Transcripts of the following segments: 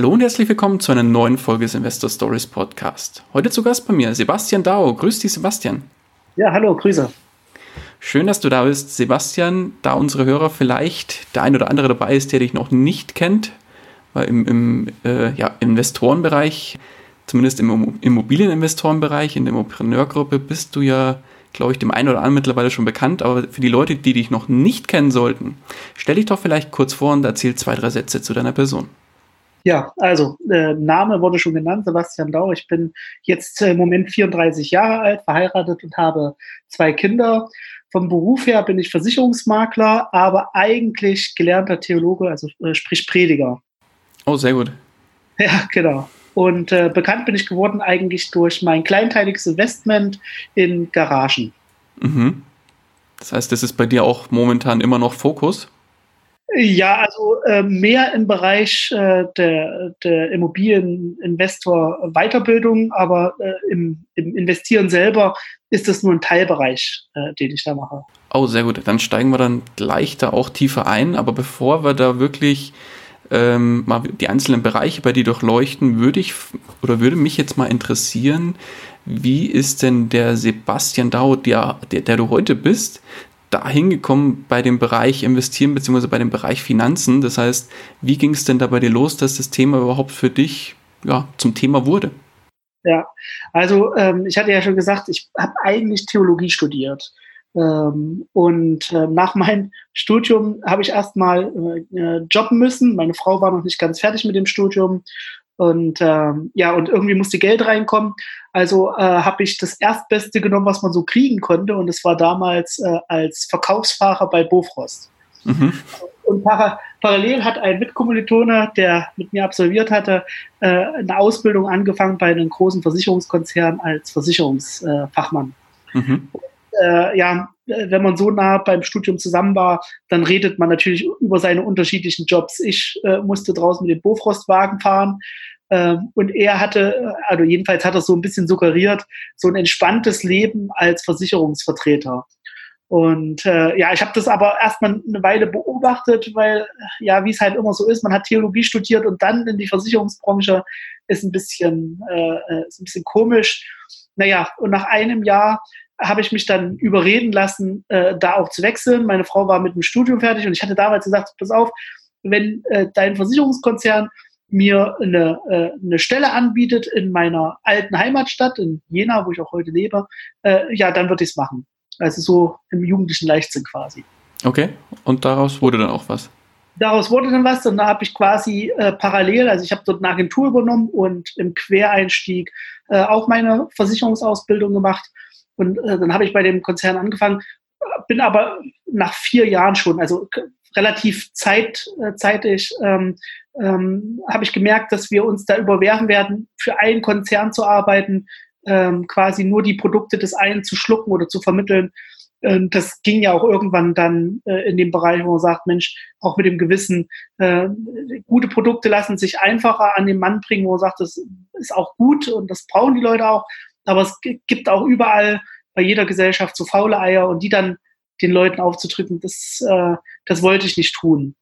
Hallo und herzlich willkommen zu einer neuen Folge des Investor Stories Podcast. Heute zu Gast bei mir Sebastian Dao. Grüß dich, Sebastian. Ja, hallo, Grüße. Schön, dass du da bist, Sebastian. Da unsere Hörer vielleicht der ein oder andere dabei ist, der dich noch nicht kennt, weil im, im äh, ja, Investorenbereich, zumindest im Immobilieninvestorenbereich, in der Immopreneurgruppe, bist du ja, glaube ich, dem einen oder anderen mittlerweile schon bekannt. Aber für die Leute, die dich noch nicht kennen sollten, stell dich doch vielleicht kurz vor und erzähl zwei, drei Sätze zu deiner Person. Ja, also äh, Name wurde schon genannt, Sebastian Dau. Ich bin jetzt äh, im Moment 34 Jahre alt, verheiratet und habe zwei Kinder. Vom Beruf her bin ich Versicherungsmakler, aber eigentlich gelernter Theologe, also äh, sprich Prediger. Oh, sehr gut. Ja, genau. Und äh, bekannt bin ich geworden eigentlich durch mein kleinteiliges Investment in Garagen. Mhm. Das heißt, das ist bei dir auch momentan immer noch Fokus? Ja, also äh, mehr im Bereich äh, der, der Immobilieninvestor Weiterbildung, aber äh, im, im, Investieren selber ist das nur ein Teilbereich, äh, den ich da mache. Oh, sehr gut. Dann steigen wir dann gleich da auch tiefer ein. Aber bevor wir da wirklich ähm, mal die einzelnen Bereiche bei dir durchleuchten, würde ich oder würde mich jetzt mal interessieren, wie ist denn der Sebastian Dau, der, der, der du heute bist, da hingekommen bei dem Bereich Investieren beziehungsweise bei dem Bereich Finanzen? Das heißt, wie ging es denn da bei dir los, dass das Thema überhaupt für dich ja, zum Thema wurde? Ja, also ähm, ich hatte ja schon gesagt, ich habe eigentlich Theologie studiert. Ähm, und äh, nach meinem Studium habe ich erstmal äh, jobben müssen. Meine Frau war noch nicht ganz fertig mit dem Studium. Und ähm, ja, und irgendwie musste Geld reinkommen. Also äh, habe ich das Erstbeste genommen, was man so kriegen konnte. Und es war damals äh, als Verkaufsfahrer bei Bofrost. Mhm. Und para parallel hat ein Mitkommilitone, der mit mir absolviert hatte, äh, eine Ausbildung angefangen bei einem großen Versicherungskonzern als Versicherungsfachmann. Mhm. Äh, ja, wenn man so nah beim Studium zusammen war, dann redet man natürlich über seine unterschiedlichen Jobs. Ich äh, musste draußen mit dem Bofrostwagen fahren. Ähm, und er hatte, also jedenfalls hat er so ein bisschen suggeriert, so ein entspanntes Leben als Versicherungsvertreter. Und äh, ja, ich habe das aber erstmal eine Weile beobachtet, weil ja, wie es halt immer so ist, man hat Theologie studiert und dann in die Versicherungsbranche ist ein bisschen, äh, äh ist ein bisschen komisch. Naja, und nach einem Jahr habe ich mich dann überreden lassen, äh, da auch zu wechseln. Meine Frau war mit dem Studium fertig und ich hatte damals gesagt, pass auf, wenn äh, dein Versicherungskonzern mir eine, äh, eine Stelle anbietet in meiner alten Heimatstadt, in Jena, wo ich auch heute lebe, äh, ja, dann würde ich es machen. Also so im jugendlichen Leichtsinn quasi. Okay, und daraus wurde dann auch was? Daraus wurde dann was und da habe ich quasi äh, parallel, also ich habe dort eine Agentur übernommen und im Quereinstieg äh, auch meine Versicherungsausbildung gemacht. Und äh, dann habe ich bei dem Konzern angefangen, bin aber nach vier Jahren schon, also relativ zeit, äh, zeitig, ähm, ähm, habe ich gemerkt, dass wir uns da überwerfen werden, für einen Konzern zu arbeiten, ähm, quasi nur die Produkte des einen zu schlucken oder zu vermitteln. Und das ging ja auch irgendwann dann äh, in dem Bereich, wo man sagt, Mensch, auch mit dem Gewissen, äh, gute Produkte lassen sich einfacher an den Mann bringen, wo man sagt, das ist auch gut und das brauchen die Leute auch. Aber es gibt auch überall bei jeder Gesellschaft so faule Eier und die dann den Leuten aufzudrücken, das, äh, das wollte ich nicht tun.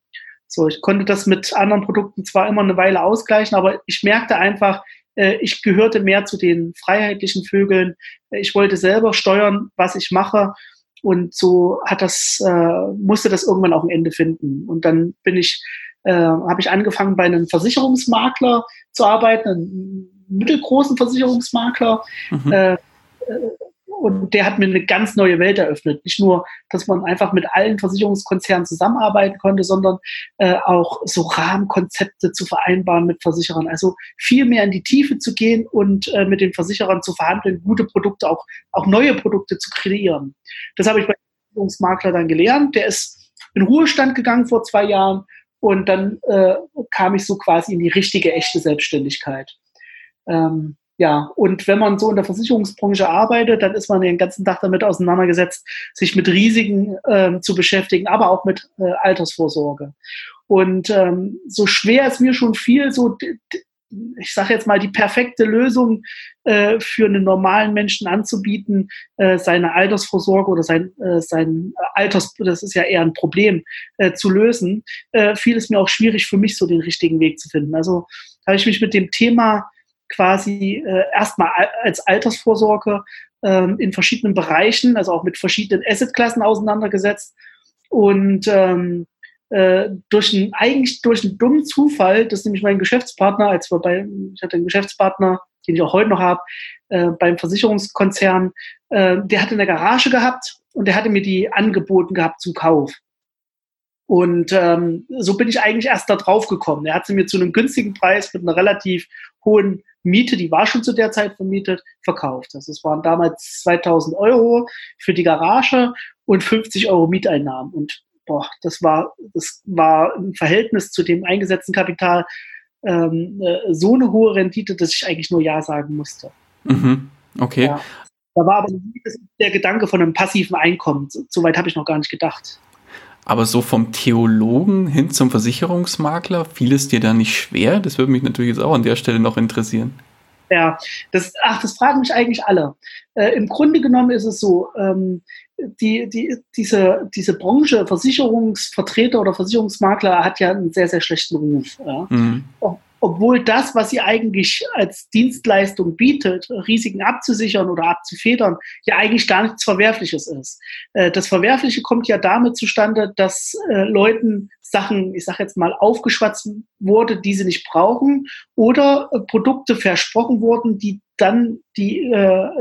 So, ich konnte das mit anderen Produkten zwar immer eine Weile ausgleichen, aber ich merkte einfach, äh, ich gehörte mehr zu den freiheitlichen Vögeln. Ich wollte selber steuern, was ich mache. Und so hat das, äh, musste das irgendwann auch ein Ende finden. Und dann bin ich, äh, habe ich angefangen bei einem Versicherungsmakler zu arbeiten, einem mittelgroßen Versicherungsmakler. Mhm. Äh, äh und der hat mir eine ganz neue Welt eröffnet. Nicht nur, dass man einfach mit allen Versicherungskonzernen zusammenarbeiten konnte, sondern äh, auch so Rahmenkonzepte zu vereinbaren mit Versicherern. Also viel mehr in die Tiefe zu gehen und äh, mit den Versicherern zu verhandeln, gute Produkte, auch, auch neue Produkte zu kreieren. Das habe ich bei Versicherungsmakler dann gelernt. Der ist in Ruhestand gegangen vor zwei Jahren Und dann äh, kam ich so quasi in die richtige, echte Selbstständigkeit. Ähm, ja, und wenn man so in der Versicherungsbranche arbeitet, dann ist man den ganzen Tag damit auseinandergesetzt, sich mit Risiken äh, zu beschäftigen, aber auch mit äh, Altersvorsorge. Und ähm, so schwer es mir schon fiel, so ich sage jetzt mal, die perfekte Lösung äh, für einen normalen Menschen anzubieten, äh, seine Altersvorsorge oder sein, äh, sein Alters, das ist ja eher ein Problem, äh, zu lösen, äh, fiel es mir auch schwierig für mich, so den richtigen Weg zu finden. Also habe ich mich mit dem Thema quasi äh, erstmal als Altersvorsorge ähm, in verschiedenen Bereichen, also auch mit verschiedenen Assetklassen auseinandergesetzt und ähm, äh, durch einen, eigentlich durch einen dummen Zufall, das ist nämlich mein Geschäftspartner, als wir bei, ich hatte einen Geschäftspartner, den ich auch heute noch habe, äh, beim Versicherungskonzern, äh, der hatte eine Garage gehabt und der hatte mir die angeboten gehabt zum Kauf. Und ähm, so bin ich eigentlich erst da drauf gekommen. Er hat sie mir zu einem günstigen Preis mit einer relativ hohen Miete, die war schon zu der Zeit vermietet, verkauft. Also es waren damals 2000 Euro für die Garage und 50 Euro Mieteinnahmen. Und boah, das war, das war im Verhältnis zu dem eingesetzten Kapital ähm, äh, so eine hohe Rendite, dass ich eigentlich nur Ja sagen musste. Mhm. Okay. Ja. Da war aber der Gedanke von einem passiven Einkommen. So weit habe ich noch gar nicht gedacht. Aber so vom Theologen hin zum Versicherungsmakler, fiel es dir da nicht schwer? Das würde mich natürlich jetzt auch an der Stelle noch interessieren. Ja, das, ach, das fragen mich eigentlich alle. Äh, Im Grunde genommen ist es so, ähm, die, die, diese, diese Branche, Versicherungsvertreter oder Versicherungsmakler, hat ja einen sehr, sehr schlechten Ruf. Ja. Mhm. Obwohl das, was sie eigentlich als Dienstleistung bietet, Risiken abzusichern oder abzufedern, ja eigentlich gar nichts Verwerfliches ist. Äh, das Verwerfliche kommt ja damit zustande, dass äh, Leuten Sachen, ich sage jetzt mal, aufgeschwatzt wurde, die sie nicht brauchen, oder äh, Produkte versprochen wurden, die dann die,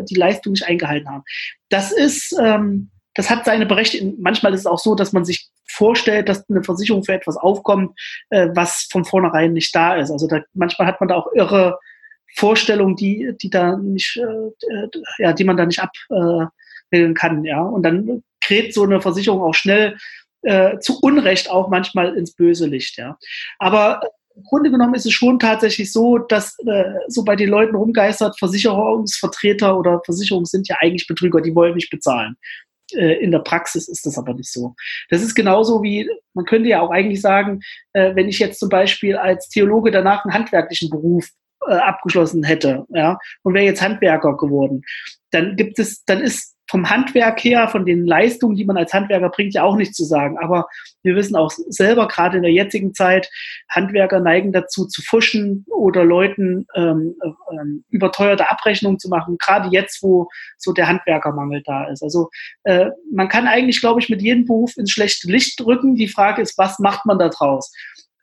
die Leistung nicht eingehalten haben. Das ist, ähm, das hat seine Berechtigung. Manchmal ist es auch so, dass man sich vorstellt, dass eine Versicherung für etwas aufkommt, äh, was von vornherein nicht da ist. Also da, manchmal hat man da auch irre Vorstellungen, die, die da nicht, äh, ja, die man da nicht abwählen kann, ja. Und dann kräht so eine Versicherung auch schnell äh, zu Unrecht auch manchmal ins böse Licht, ja. Aber im Grunde genommen ist es schon tatsächlich so, dass äh, so bei den Leuten rumgeistert, Versicherungsvertreter oder Versicherungen sind ja eigentlich Betrüger, die wollen nicht bezahlen. Äh, in der Praxis ist das aber nicht so. Das ist genauso wie, man könnte ja auch eigentlich sagen, äh, wenn ich jetzt zum Beispiel als Theologe danach einen handwerklichen Beruf äh, abgeschlossen hätte, ja, und wäre jetzt Handwerker geworden, dann gibt es, dann ist vom Handwerk her, von den Leistungen, die man als Handwerker bringt, ja auch nichts zu sagen. Aber wir wissen auch selber, gerade in der jetzigen Zeit, Handwerker neigen dazu zu fuschen oder Leuten ähm, ähm, überteuerte Abrechnungen zu machen, gerade jetzt, wo so der Handwerkermangel da ist. Also äh, man kann eigentlich, glaube ich, mit jedem Beruf ins schlechte Licht drücken. Die Frage ist, was macht man da draus?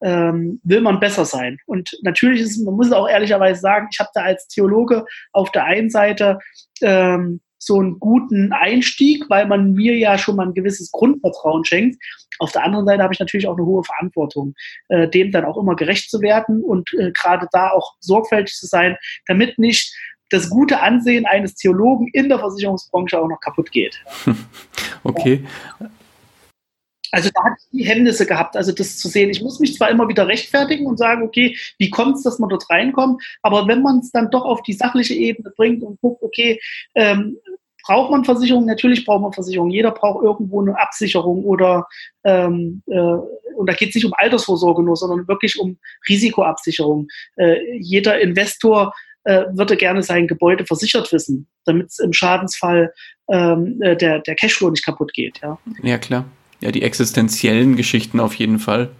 Ähm, will man besser sein. Und natürlich ist, man muss auch ehrlicherweise sagen, ich habe da als Theologe auf der einen Seite ähm, so einen guten Einstieg, weil man mir ja schon mal ein gewisses Grundvertrauen schenkt. Auf der anderen Seite habe ich natürlich auch eine hohe Verantwortung, äh, dem dann auch immer gerecht zu werden und äh, gerade da auch sorgfältig zu sein, damit nicht das gute Ansehen eines Theologen in der Versicherungsbranche auch noch kaputt geht. Okay. Ja. Also da hatte ich die Hemmnisse gehabt, also das zu sehen. Ich muss mich zwar immer wieder rechtfertigen und sagen, okay, wie kommt es, dass man dort reinkommt, aber wenn man es dann doch auf die sachliche Ebene bringt und guckt, okay, ähm, braucht man Versicherung? Natürlich braucht man Versicherung. Jeder braucht irgendwo eine Absicherung oder ähm, äh, und da geht es nicht um Altersvorsorge nur, sondern wirklich um Risikoabsicherung. Äh, jeder Investor äh, würde gerne sein Gebäude versichert wissen, damit es im Schadensfall ähm, äh, der, der Cashflow nicht kaputt geht. Ja, ja klar ja, die existenziellen Geschichten auf jeden Fall.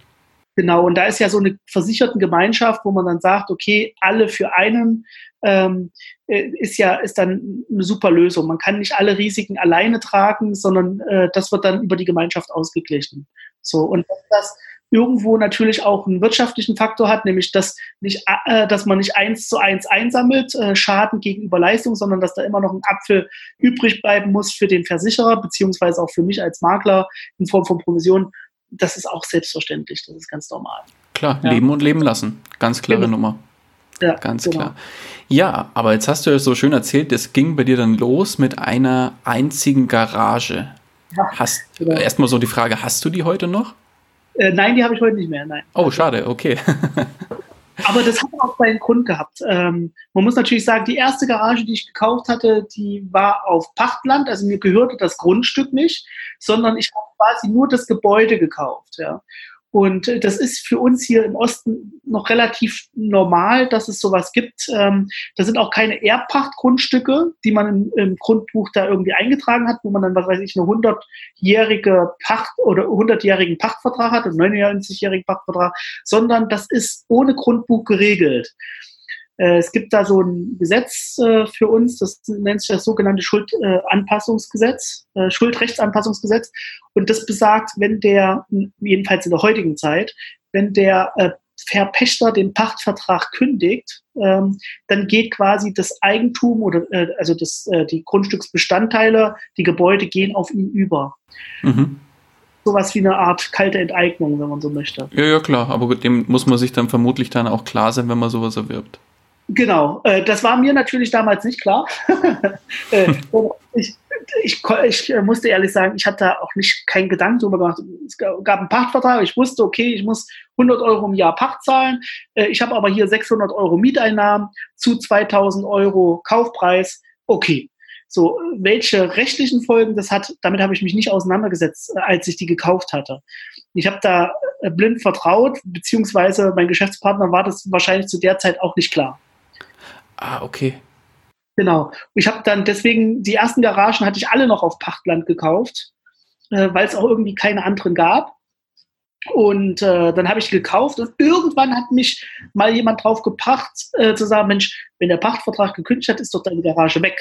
Genau, und da ist ja so eine versicherten Gemeinschaft, wo man dann sagt, okay, alle für einen, ähm, äh, ist ja ist dann eine super Lösung. Man kann nicht alle Risiken alleine tragen, sondern äh, das wird dann über die Gemeinschaft ausgeglichen. So und das irgendwo natürlich auch einen wirtschaftlichen Faktor hat, nämlich dass, nicht, äh, dass man nicht eins zu eins einsammelt, äh, Schaden gegenüber Leistung, sondern dass da immer noch ein Apfel übrig bleiben muss für den Versicherer, beziehungsweise auch für mich als Makler in Form von Provision. Das ist auch selbstverständlich, das ist ganz normal. Klar, ja. leben und leben lassen. Ganz klare genau. Nummer. Ja, ganz genau. klar. Ja, aber jetzt hast du ja so schön erzählt, es ging bei dir dann los mit einer einzigen Garage. Ja, hast genau. erstmal so die Frage, hast du die heute noch? Äh, nein, die habe ich heute nicht mehr. Nein. Oh, schade, okay. Aber das hat auch seinen Grund gehabt. Ähm, man muss natürlich sagen, die erste Garage, die ich gekauft hatte, die war auf Pachtland, also mir gehörte das Grundstück nicht, sondern ich habe quasi nur das Gebäude gekauft. Ja. Und das ist für uns hier im Osten noch relativ normal, dass es sowas gibt. Ähm, da sind auch keine Erbpachtgrundstücke, die man im, im, Grundbuch da irgendwie eingetragen hat, wo man dann, was weiß ich, eine 100-jährige Pacht oder 100-jährigen Pachtvertrag hat, einen 99-jährigen Pachtvertrag, sondern das ist ohne Grundbuch geregelt. Äh, es gibt da so ein Gesetz äh, für uns, das nennt sich das sogenannte Schuldanpassungsgesetz, äh, Schuldrechtsanpassungsgesetz. Und das besagt, wenn der, jedenfalls in der heutigen Zeit, wenn der Verpächter den Pachtvertrag kündigt, ähm, dann geht quasi das Eigentum oder also das, die Grundstücksbestandteile, die Gebäude gehen auf ihn über. Mhm sowas wie eine Art kalte Enteignung, wenn man so möchte. Ja, ja, klar, aber dem muss man sich dann vermutlich dann auch klar sein, wenn man sowas erwirbt. Genau, äh, das war mir natürlich damals nicht klar. äh, ich, ich, ich, musste ehrlich sagen, ich hatte auch nicht keinen Gedanken drüber gemacht. Es gab einen Pachtvertrag, ich wusste, okay, ich muss 100 Euro im Jahr Pacht zahlen. Äh, ich habe aber hier 600 Euro Mieteinnahmen zu 2000 Euro Kaufpreis. Okay. So, welche rechtlichen Folgen das hat, damit habe ich mich nicht auseinandergesetzt, äh, als ich die gekauft hatte. Ich habe da äh, blind vertraut, beziehungsweise mein Geschäftspartner war das wahrscheinlich zu der Zeit auch nicht klar. Ah, okay. Genau. Ich habe dann deswegen, die ersten Garagen hatte ich alle noch auf Pachtland gekauft, äh, weil es auch irgendwie keine anderen gab. Und äh, dann habe ich gekauft und irgendwann hat mich mal jemand drauf gebracht, äh, zu sagen, Mensch, wenn der Pachtvertrag gekündigt hat, ist doch deine Garage weg.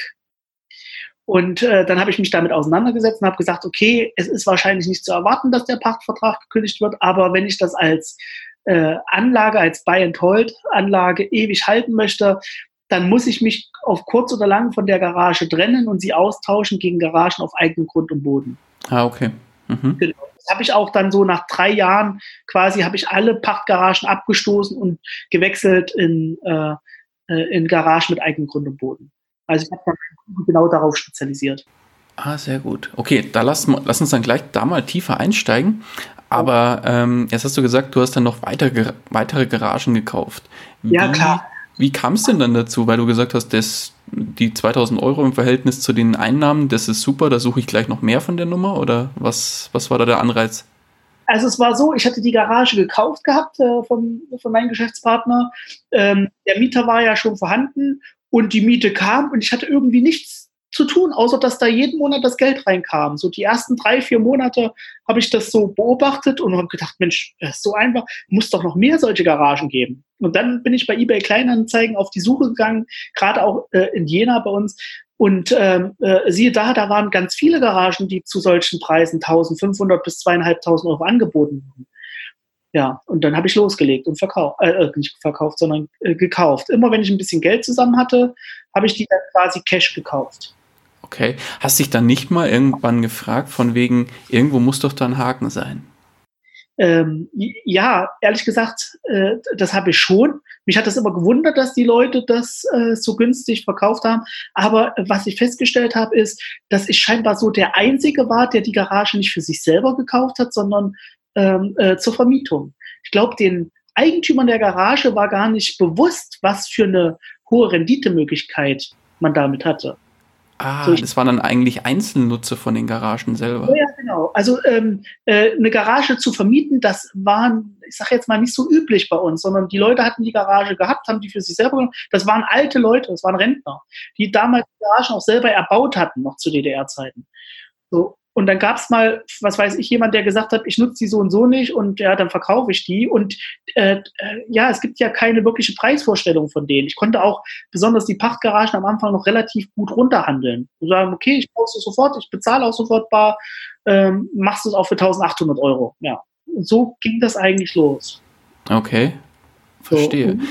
Und äh, dann habe ich mich damit auseinandergesetzt und habe gesagt, okay, es ist wahrscheinlich nicht zu erwarten, dass der Pachtvertrag gekündigt wird, aber wenn ich das als äh, Anlage, als Buy-and-Hold-Anlage ewig halten möchte, dann muss ich mich auf kurz oder lang von der Garage trennen und sie austauschen gegen Garagen auf eigenem Grund und Boden. Ah, okay. Mhm. Genau. Das habe ich auch dann so nach drei Jahren quasi habe ich alle Pachtgaragen abgestoßen und gewechselt in, äh, äh in Garagen mit eigenem Grund und Boden. Also ich habe dann genau darauf spezialisiert. Ah, sehr gut. Okay, da lass, lass uns dann gleich da mal tiefer einsteigen. Aber ähm, jetzt hast du gesagt, du hast dann noch weitere, weitere Garagen gekauft. Wie, ja, klar. Wie kam es denn dann dazu? Weil du gesagt hast, das, die 2000 Euro im Verhältnis zu den Einnahmen, das ist super, da suche ich gleich noch mehr von der Nummer oder was, was war da der Anreiz? Also es war so, ich hatte die Garage gekauft gehabt äh, von, von meinem Geschäftspartner. Ähm, der Mieter war ja schon vorhanden und die Miete kam und ich hatte irgendwie nichts zu tun, außer dass da jeden Monat das Geld reinkam. So die ersten drei, vier Monate habe ich das so beobachtet und habe gedacht, Mensch, das ist so einfach, muss doch noch mehr solche Garagen geben. Und dann bin ich bei eBay Kleinanzeigen auf die Suche gegangen, gerade auch äh, in Jena bei uns. Und ähm, äh, siehe da, da waren ganz viele Garagen, die zu solchen Preisen 1500 bis 2500 Euro angeboten wurden. Ja, und dann habe ich losgelegt und verkauft, äh, äh, nicht verkauft, sondern äh, gekauft. Immer wenn ich ein bisschen Geld zusammen hatte, habe ich die dann quasi Cash gekauft. Okay. Hast dich dann nicht mal irgendwann gefragt, von wegen, irgendwo muss doch da ein Haken sein? Ähm, ja, ehrlich gesagt, äh, das habe ich schon. Mich hat das immer gewundert, dass die Leute das äh, so günstig verkauft haben. Aber was ich festgestellt habe, ist, dass ich scheinbar so der Einzige war, der die Garage nicht für sich selber gekauft hat, sondern ähm, äh, zur Vermietung. Ich glaube, den Eigentümern der Garage war gar nicht bewusst, was für eine hohe Renditemöglichkeit man damit hatte. Ah, so, das waren dann eigentlich Einzelnutzer von den Garagen selber. Ja, genau. Also ähm, äh, eine Garage zu vermieten, das war, ich sage jetzt mal, nicht so üblich bei uns, sondern die Leute hatten die Garage gehabt, haben die für sich selber genommen. Das waren alte Leute, das waren Rentner, die damals die Garagen auch selber erbaut hatten, noch zu DDR-Zeiten. So, und dann gab es mal, was weiß ich, jemand, der gesagt hat, ich nutze die so und so nicht und ja, dann verkaufe ich die. Und äh, äh, ja, es gibt ja keine wirkliche Preisvorstellung von denen. Ich konnte auch besonders die Pachtgaragen am Anfang noch relativ gut runterhandeln. Und sagen, okay, ich brauche es sofort, ich bezahle auch sofort bar, ähm, machst du es auch für 1800 Euro. Ja. Und so ging das eigentlich los. Okay, verstehe. So, und,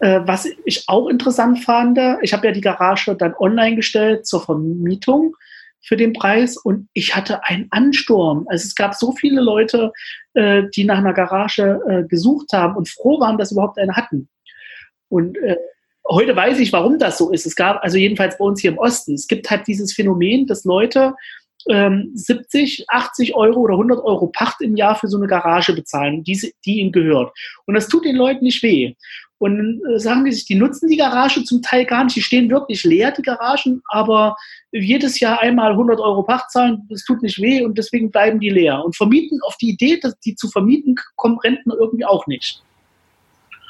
äh, was ich auch interessant fand, ich habe ja die Garage dann online gestellt zur Vermietung für den Preis und ich hatte einen Ansturm. Also es gab so viele Leute, äh, die nach einer Garage äh, gesucht haben und froh waren, dass sie überhaupt eine hatten. Und äh, heute weiß ich, warum das so ist. Es gab also jedenfalls bei uns hier im Osten, es gibt halt dieses Phänomen, dass Leute ähm, 70, 80 Euro oder 100 Euro Pacht im Jahr für so eine Garage bezahlen, die, die ihnen gehört. Und das tut den Leuten nicht weh. Und dann äh, sagen die sich, die nutzen die Garage zum Teil gar nicht. Die stehen wirklich leer, die Garagen, aber jedes Jahr einmal 100 Euro Pacht zahlen, das tut nicht weh und deswegen bleiben die leer. Und vermieten, auf die Idee, dass die zu vermieten, kommen Rentner irgendwie auch nicht.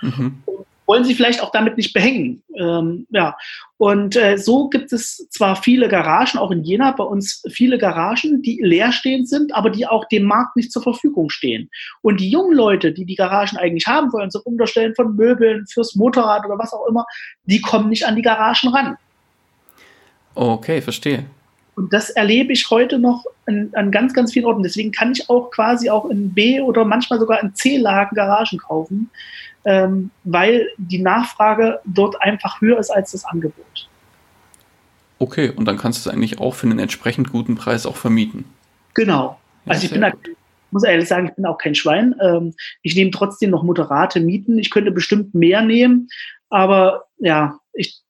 Mhm wollen sie vielleicht auch damit nicht behängen. Ähm, ja, und äh, so gibt es zwar viele Garagen, auch in Jena bei uns viele Garagen, die leerstehend sind, aber die auch dem Markt nicht zur Verfügung stehen. Und die jungen Leute, die die Garagen eigentlich haben wollen, zum Unterstellen von Möbeln, fürs Motorrad oder was auch immer, die kommen nicht an die Garagen ran. Okay, verstehe. Und das erlebe ich heute noch an, an, ganz, ganz vielen Orten. Deswegen kann ich auch quasi auch in B- oder manchmal sogar in C-Lagen Garagen kaufen, ähm, weil die Nachfrage dort einfach höher ist als das Angebot. Okay, und dann kannst du es eigentlich auch für einen entsprechend guten Preis auch vermieten. Genau. Ja, also ich bin da, muss ehrlich sagen, ich bin auch kein Schwein. Ähm, ich nehme trotzdem noch moderate Mieten. Ich könnte bestimmt mehr nehmen, aber ja, ich,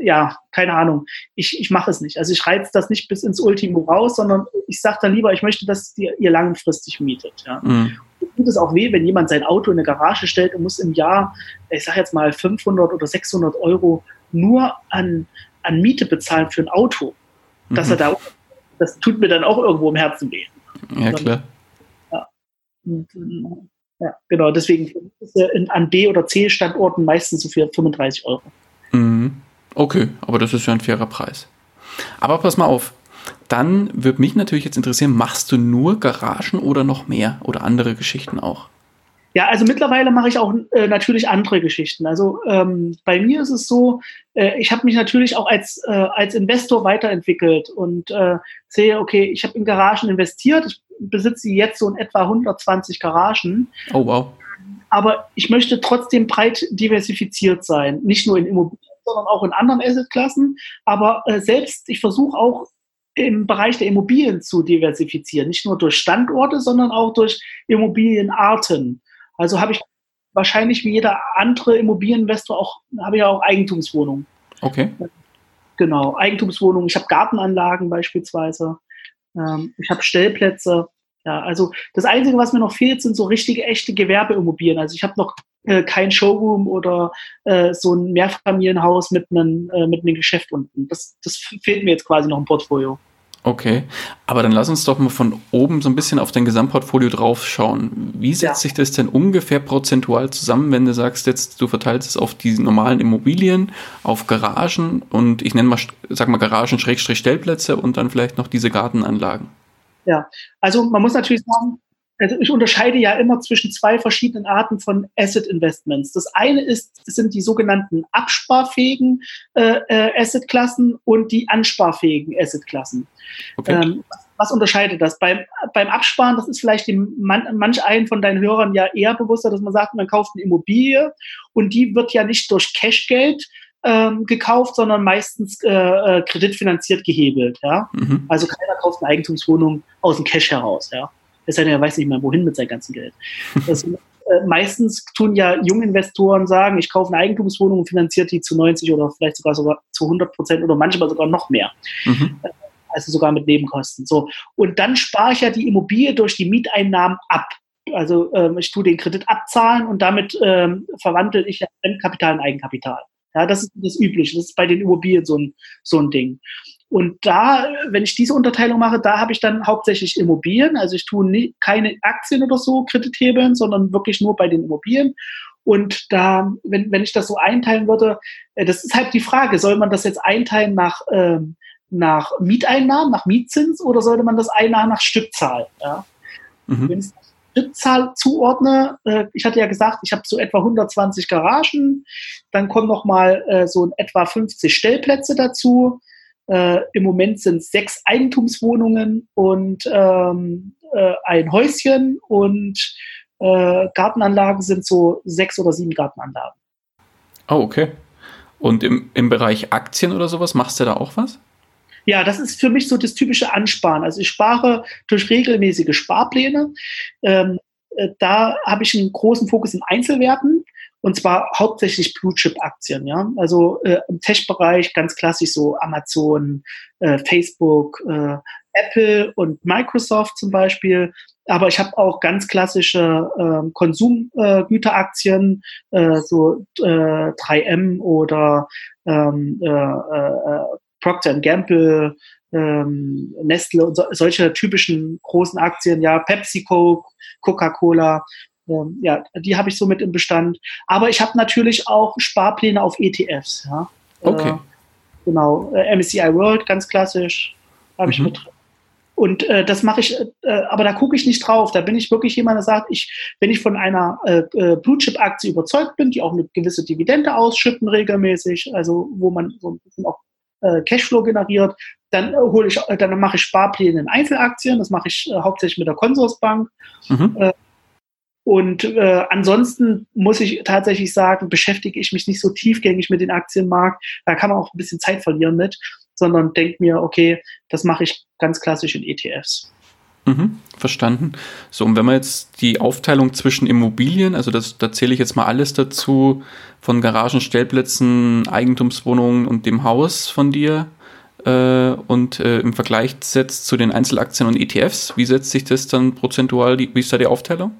ja, keine Ahnung. Ich, ich mache es nicht. Also ich reize das nicht bis ins Ultimo raus, sondern ich sage dann lieber, ich möchte, dass ihr, ihr langfristig mietet. Ja. Mhm tut es auch weh, wenn jemand sein Auto in eine Garage stellt und muss im Jahr, ich sage jetzt mal 500 oder 600 Euro nur an, an Miete bezahlen für ein Auto. Dass mhm. er da, das tut mir dann auch irgendwo im Herzen weh. Ja, klar. Ja. Und, ja, genau, deswegen er an B- oder C-Standorten meistens so für 35 Euro. Okay, aber das ist ja ein fairer Preis. Aber pass mal auf, dann würde mich natürlich jetzt interessieren, machst du nur Garagen oder noch mehr oder andere Geschichten auch? Ja, also mittlerweile mache ich auch äh, natürlich andere Geschichten. Also ähm, bei mir ist es so, äh, ich habe mich natürlich auch als, äh, als Investor weiterentwickelt und äh, sehe, okay, ich habe in Garagen investiert, ich besitze jetzt so in etwa 120 Garagen. Oh wow. Aber ich möchte trotzdem breit diversifiziert sein, nicht nur in Immobilien, sondern auch in anderen Assetklassen. Aber äh, selbst, ich versuche auch im Bereich der Immobilien zu diversifizieren. Nicht nur durch Standorte, sondern auch durch Immobilienarten. Also habe ich wahrscheinlich wie jeder andere Immobilieninvestor auch, habe ich auch Eigentumswohnungen. Okay. Genau, Eigentumswohnungen. Ich habe Gartenanlagen beispielsweise. Ähm, ich habe Stellplätze. Ja, also das Einzige, was mir noch fehlt, sind so richtige, echte Gewerbeimmobilien. Also ich habe noch äh, kein Showroom oder äh, so ein Mehrfamilienhaus mit einem, äh, mit einem Geschäft unten. Das, das fehlt mir jetzt quasi noch im Portfolio. Okay, aber dann lass uns doch mal von oben so ein bisschen auf dein Gesamtportfolio draufschauen. Wie setzt ja. sich das denn ungefähr prozentual zusammen, wenn du sagst, jetzt du verteilst es auf die normalen Immobilien, auf Garagen und ich nenne mal, sag mal Garagen, Schrägstrich Stellplätze und dann vielleicht noch diese Gartenanlagen? Ja, also man muss natürlich sagen, also ich unterscheide ja immer zwischen zwei verschiedenen Arten von Asset Investments. Das eine ist, sind die sogenannten absparfähigen äh, äh, Assetklassen und die ansparfähigen Assetklassen. Okay. Ähm, was unterscheidet das? Beim, beim Absparen, das ist vielleicht dem man, manch einen von deinen Hörern ja eher bewusster, dass man sagt, man kauft eine Immobilie und die wird ja nicht durch Cashgeld ähm, gekauft, sondern meistens äh, äh kreditfinanziert gehebelt. Ja? Mhm. Also keiner kauft eine Eigentumswohnung aus dem Cash heraus. Ja? Es sei denn, er weiß nicht mehr, wohin mit seinem ganzen Geld. Das, äh, meistens tun ja Junginvestoren sagen, ich kaufe eine Eigentumswohnung und finanziert die zu 90 oder vielleicht sogar, sogar zu 100 Prozent oder manchmal sogar noch mehr. Mhm. Äh, also sogar mit Nebenkosten. So. Und dann spare ich ja die Immobilie durch die Mieteinnahmen ab. Also ähm, ich tue den Kredit abzahlen und damit ähm, verwandle ich ja Fremdkapital in Eigenkapital. Ja, das ist das Übliche. Das ist bei den Immobilien so ein, so ein Ding. Und da, wenn ich diese Unterteilung mache, da habe ich dann hauptsächlich Immobilien. Also ich tue nie, keine Aktien oder so Kredithebeln, sondern wirklich nur bei den Immobilien. Und da, wenn, wenn ich das so einteilen würde, äh, das ist halt die Frage, soll man das jetzt einteilen nach, ähm, nach Mieteinnahmen, nach Mietzins oder sollte man das einnahmen nach Stückzahl? Ja? Mhm. Wenn ich Stückzahl zuordne, äh, ich hatte ja gesagt, ich habe so etwa 120 Garagen, dann kommen noch mal äh, so in etwa 50 Stellplätze dazu äh, Im Moment sind es sechs Eigentumswohnungen und ähm, äh, ein Häuschen und äh, Gartenanlagen sind so sechs oder sieben Gartenanlagen. Oh, okay. Und im, im Bereich Aktien oder sowas, machst du da auch was? Ja, das ist für mich so das typische Ansparen. Also ich spare durch regelmäßige Sparpläne. Ähm, äh, da habe ich einen großen Fokus in Einzelwerten und zwar hauptsächlich Blue-Chip-Aktien. Ja? Also äh, im Tech-Bereich ganz klassisch so Amazon, äh, Facebook, äh, Apple und Microsoft zum Beispiel. Aber ich habe auch ganz klassische äh, Konsumgüteraktien, äh, so äh, 3M oder ähm, äh, äh, Procter Gamble, ähm, Nestle und so, solche typischen großen Aktien, ja, PepsiCo, Coca-Cola, ähm, ja, die habe ich so mit im Bestand. Aber ich habe natürlich auch Sparpläne auf ETFs, ja. Okay. Äh, genau, äh, MSCI World, ganz klassisch, habe ich mhm. mit drin. Und äh, das mache ich, äh, aber da gucke ich nicht drauf. Da bin ich wirklich jemand, der sagt, ich, wenn ich von einer äh, äh, Blue Chip Aktie überzeugt bin, die auch eine gewisse Dividende ausschütten regelmäßig, also wo man so ein bisschen auch Cashflow generiert, dann hole ich, dann mache ich Sparpläne in Einzelaktien. Das mache ich hauptsächlich mit der Consorsbank. Mhm. Und äh, ansonsten muss ich tatsächlich sagen, beschäftige ich mich nicht so tiefgängig mit dem Aktienmarkt. Da kann man auch ein bisschen Zeit verlieren mit, sondern denke mir, okay, das mache ich ganz klassisch in ETFs. Mhm, verstanden. So, und wenn man jetzt die Aufteilung zwischen Immobilien, also das, da zähle ich jetzt mal alles dazu, von Garagen, Stellplätzen, Eigentumswohnungen und dem Haus von dir äh, und äh, im Vergleich setzt zu den Einzelaktien und ETFs, wie setzt sich das dann prozentual, wie ist da die Aufteilung?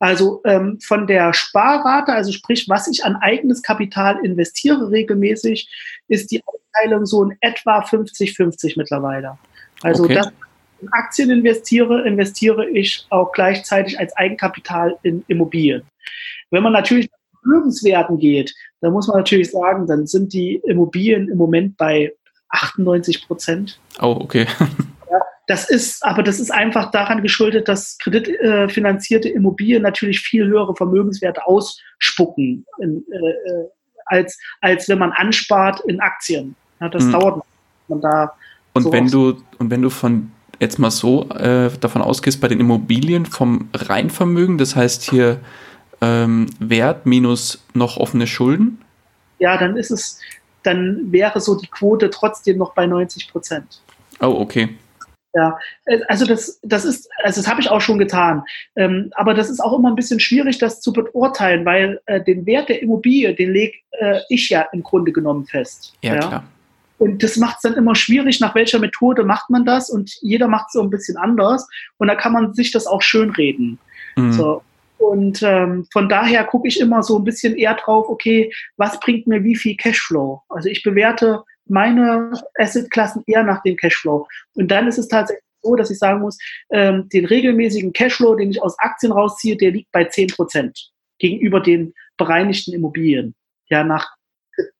Also ähm, von der Sparrate, also sprich, was ich an eigenes Kapital investiere regelmäßig, ist die Aufteilung so in etwa 50-50 mittlerweile. Also okay. das, in Aktien investiere, investiere ich auch gleichzeitig als Eigenkapital in Immobilien. Wenn man natürlich nach Vermögenswerten geht, dann muss man natürlich sagen, dann sind die Immobilien im Moment bei 98 Prozent. Oh, okay. Das ist, aber das ist einfach daran geschuldet, dass kreditfinanzierte Immobilien natürlich viel höhere Vermögenswerte ausspucken, in, äh, äh, als, als wenn man anspart in Aktien. Ja, das mhm. dauert, man da. Und wenn du, und wenn du von jetzt mal so äh, davon ausgehst, bei den Immobilien vom Reinvermögen, das heißt hier ähm, Wert minus noch offene Schulden? Ja, dann ist es, dann wäre so die Quote trotzdem noch bei 90 Prozent. Oh, okay. Ja, äh, also das, das ist, also das habe ich auch schon getan. Ähm, aber das ist auch immer ein bisschen schwierig, das zu beurteilen, weil äh, den Wert der Immobilie, den lege äh, ich ja im Grunde genommen fest. Ja, ja? klar. Und das macht es dann immer schwierig, nach welcher Methode macht man das und jeder macht es so ein bisschen anders und da kann man sich das auch schönreden. Mhm. So. Und ähm, von daher gucke ich immer so ein bisschen eher drauf, okay, was bringt mir wie viel Cashflow? Also ich bewerte meine Assetklassen eher nach dem Cashflow. Und dann ist es tatsächlich so, dass ich sagen muss, ähm, den regelmäßigen Cashflow, den ich aus Aktien rausziehe, der liegt bei 10 Prozent gegenüber den bereinigten Immobilien, ja, nach,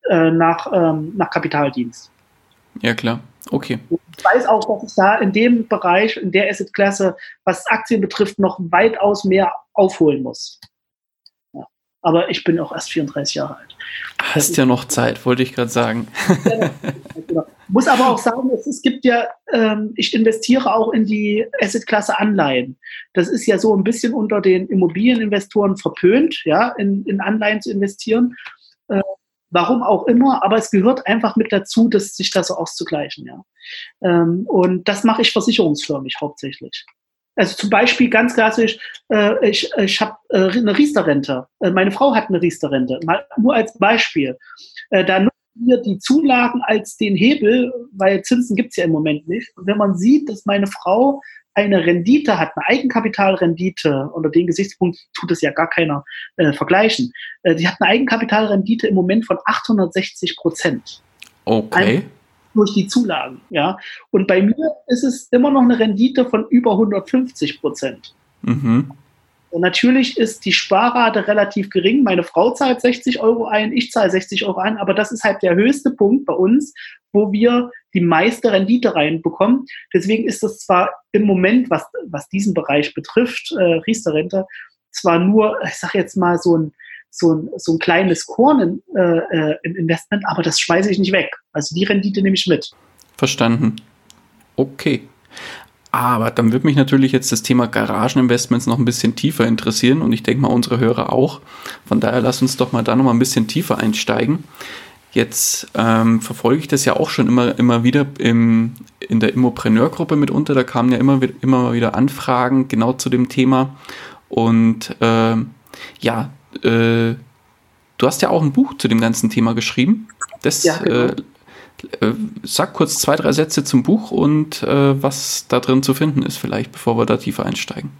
äh, nach, ähm, nach Kapitaldienst. Ja, klar. Okay. Ich weiß auch, dass ich da in dem Bereich, in der Assetklasse, was Aktien betrifft, noch weitaus mehr aufholen muss. Aber ich bin auch erst 34 Jahre alt. Hast ja noch Zeit, wollte ich gerade sagen. genau. Muss aber auch sagen, es, es gibt ja, ähm, ich investiere auch in die Assetklasse Anleihen. Das ist ja so ein bisschen unter den Immobilieninvestoren verpönt, ja, in, in Anleihen zu investieren. Äh, warum auch immer, aber es gehört einfach mit dazu, dass sich das so auszugleichen, ja. Ähm, und das mache ich versicherungsförmig hauptsächlich. Also zum Beispiel ganz klassisch, äh, ich, ich habe äh, eine Riester-Rente. Äh, meine Frau hat eine Riester-Rente. Mal nur als Beispiel. Äh, da nutzen wir die Zulagen als den Hebel, weil Zinsen gibt's ja im Moment nicht. Und wenn man sieht, dass meine Frau eine Rendite hat, eine Eigenkapitalrendite, unter den Gesichtspunkt tut es ja gar keiner äh, vergleichen, äh, die hat eine Eigenkapitalrendite im Moment von 860 Prozent. Okay. Ein, durch die Zulagen, ja. Und bei mir ist es immer noch eine Rendite von über 150 Prozent. Mhm. Und natürlich ist die Sparrate relativ gering. Meine Frau zahlt 60 Euro ein, ich zahle 60 Euro ein, aber das ist halt der höchste Punkt bei uns, wo wir die meiste Rendite reinbekommen. Deswegen ist das zwar im Moment, was, was diesen Bereich betrifft, äh, Riester-Rente, zwar nur, ich sage jetzt mal, so ein, so ein, so ein kleines Korn äh, äh, im Investment, aber das schmeiße ich nicht weg. Also die Rendite nehme ich mit. Verstanden. Okay. Aber dann würde mich natürlich jetzt das Thema Garageninvestments noch ein bisschen tiefer interessieren und ich denke mal unsere Hörer auch. Von daher lass uns doch mal da noch mal ein bisschen tiefer einsteigen. Jetzt ähm, verfolge ich das ja auch schon immer, immer wieder im, in der Immopreneur-Gruppe mitunter. Da kamen ja immer, immer wieder Anfragen genau zu dem Thema. Und äh, ja, äh, du hast ja auch ein Buch zu dem ganzen Thema geschrieben. Das, ja, genau. äh, Äh, sag kurz zwei, drei Sätze zum Buch und äh, was da drin zu finden ist, vielleicht, bevor wir da tiefer einsteigen.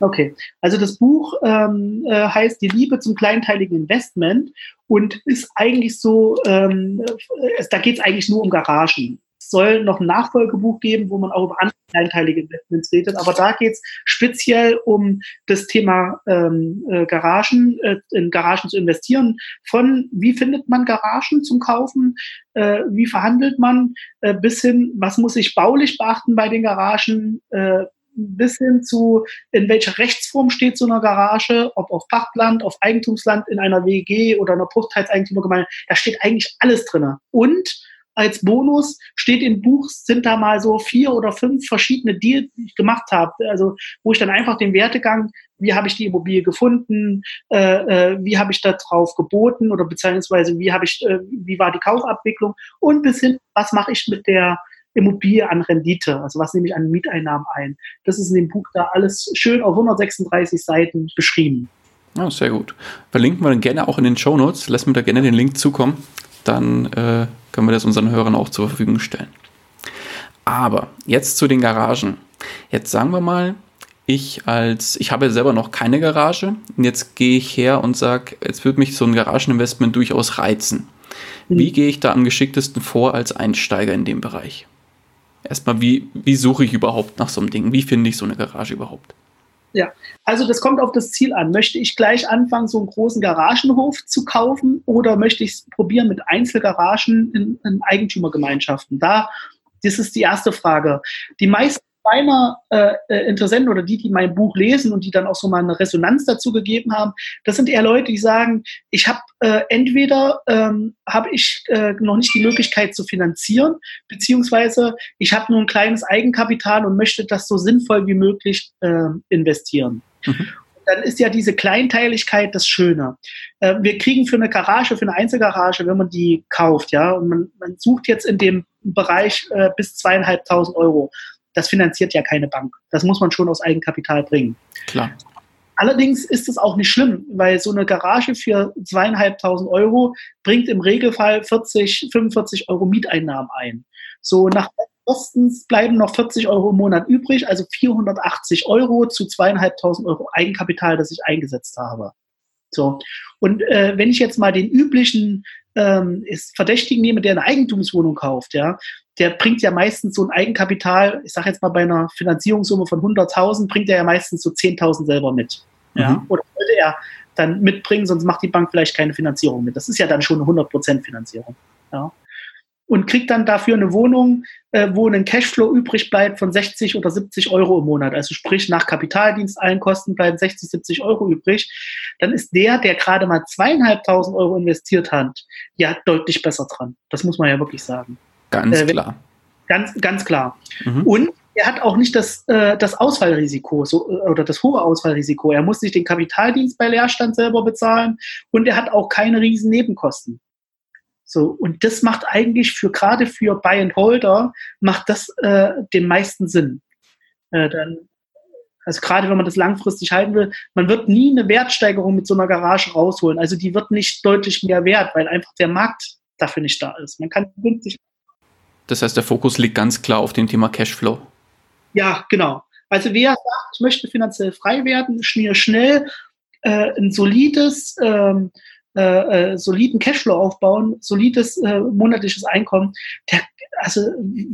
Okay, also das Buch ähm, äh, heißt Die Liebe zum kleinteiligen Investment und ist eigentlich so, ähm, es, da geht es eigentlich nur um Garagen. Soll noch ein Nachfolgebuch geben, wo man auch über andere kleinteilige Investments redet, aber da geht es speziell um das Thema ähm, äh, Garagen, äh, in Garagen zu investieren. Von wie findet man Garagen zum Kaufen, äh, wie verhandelt man, äh, bis hin, was muss ich baulich beachten bei den Garagen, äh, bis hin zu, in welcher Rechtsform steht so eine Garage, ob auf Pachtland, auf Eigentumsland, in einer WG oder einer Bruchteilseigentümergemeinde, da steht eigentlich alles drin. Und als Bonus steht im Buch, sind da mal so vier oder fünf verschiedene Deals, die ich gemacht habe. Also wo ich dann einfach den Wertegang, wie habe ich die Immobilie gefunden, äh, äh, wie habe ich da drauf geboten oder beziehungsweise wie habe ich, äh, wie war die Kaufabwicklung und bis hin, was mache ich mit der Immobilie an Rendite, also was nehme ich an Mieteinnahmen ein. Das ist in dem Buch da alles schön auf 136 Seiten beschrieben. Oh, sehr gut. Verlinken wir dann gerne auch in den Show Notes. Lassen wir da gerne den Link zukommen. Dann äh, können wir das unseren Hörern auch zur Verfügung stellen. Aber jetzt zu den Garagen. Jetzt sagen wir mal, ich als, ich habe selber noch keine Garage und jetzt gehe ich her und sage, jetzt würde mich so ein Garageninvestment durchaus reizen. Wie mhm. gehe ich da am geschicktesten vor als Einsteiger in dem Bereich? erstmal, wie, wie suche ich überhaupt nach so einem Ding? Wie finde ich so eine Garage überhaupt? Ja, also das kommt auf das Ziel an. Möchte ich gleich anfangen, so einen großen Garagenhof zu kaufen oder möchte ich es probieren mit Einzelgaragen in, in Eigentümergemeinschaften? Da, das ist die erste Frage. Die meisten meiner äh, äh, Interessenten oder die, die mein Buch lesen und die dann auch so mal eine Resonanz dazu gegeben haben, das sind eher Leute, die sagen, ich habe äh, entweder ähm, habe ich äh, noch nicht die Möglichkeit zu finanzieren, beziehungsweise ich habe nur ein kleines Eigenkapital und möchte das so sinnvoll wie möglich äh, investieren. Mhm dann ist ja diese Kleinteiligkeit das Schöne. Äh, wir kriegen für eine Garage, für eine Einzelgarage, wenn man die kauft, ja, und man, man sucht jetzt in dem Bereich äh, bis zweieinhalbtausend Euro, das finanziert ja keine Bank. Das muss man schon aus Eigenkapital bringen. Klar. Allerdings ist es auch nicht schlimm, weil so eine Garage für zweieinhalbtausend Euro bringt im Regelfall 40, 45 Euro Mieteinnahmen ein. So nach Kostens bleiben noch 40 Euro im Monat übrig, also 480 Euro zu zweieinhalbtausend Euro Eigenkapital, das ich eingesetzt habe. So. Und äh, wenn ich jetzt mal den üblichen ähm, Verdächtigen nehme, der eine Eigentumswohnung kauft, ja, der bringt ja meistens so ein Eigenkapital, ich sage jetzt mal bei einer Finanzierungssumme von 100.000, bringt er ja meistens so 10.000 selber mit. Ja? Mhm. Oder sollte er dann mitbringen, sonst macht die Bank vielleicht keine Finanzierung mit. Das ist ja dann schon eine 100% Finanzierung. Ja? Und kriegt dann dafür eine Wohnung, äh, wo ein Cashflow übrig bleibt von 60 oder 70 Euro im Monat. Also sprich, nach Kapitaldienst allen Kosten bleiben 60, 70 Euro übrig. Dann ist der, der gerade mal zweieinhalbtausend Euro investiert hat, ja deutlich besser dran. Das muss man ja wirklich sagen. Ganz äh, klar. Ganz, ganz klar. Mhm. Und er hat auch nicht das, äh, das Ausfallrisiko so, äh, oder das hohe Ausfallrisiko. Er muss nicht den Kapitaldienst bei Leerstand selber bezahlen und er hat auch keine riesen Nebenkosten. So, und das macht eigentlich für gerade für Buy and Holder macht das äh, den meisten Sinn. Äh, dann, also gerade wenn man das langfristig halten will, man wird nie eine Wertsteigerung mit so einer Garage rausholen. Also die wird nicht deutlich mehr wert, weil einfach der Markt dafür nicht da ist. Man kann günstig das heißt, der Fokus liegt ganz klar auf dem Thema Cashflow. Ja, genau. Also wer sagt, ich möchte finanziell frei werden, schnell, schnell äh, ein solides, ähm, äh, äh, soliden Cashflow aufbauen, solides äh, monatliches Einkommen, der, also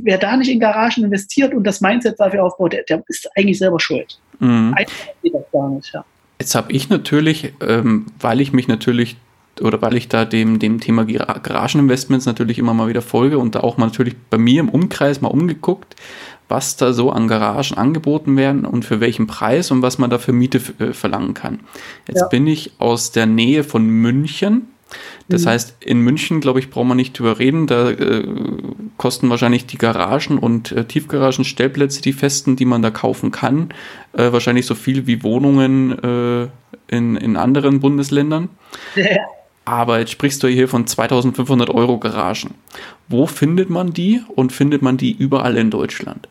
wer da nicht in Garagen investiert und das Mindset dafür aufbaut, der, der ist eigentlich selber schuld. Mhm. Eigentlich das gar nicht, ja. Jetzt habe ich natürlich, ähm, weil ich mich natürlich oder weil ich da dem, dem Thema Garageninvestments natürlich immer mal wieder folge und da auch mal natürlich bei mir im Umkreis mal umgeguckt, was da so an Garagen angeboten werden und für welchen Preis und was man da für Miete äh, verlangen kann. Jetzt ja. bin ich aus der Nähe von München. Das mhm. heißt, in München, glaube ich, braucht man nicht drüber reden. Da äh, kosten wahrscheinlich die Garagen und äh, Tiefgaragen, Stellplätze, die festen, die man da kaufen kann, äh, wahrscheinlich so viel wie Wohnungen äh, in, in anderen Bundesländern. Ja. Aber jetzt sprichst du hier von 2500 Euro Garagen. Wo findet man die und findet man die überall in Deutschland?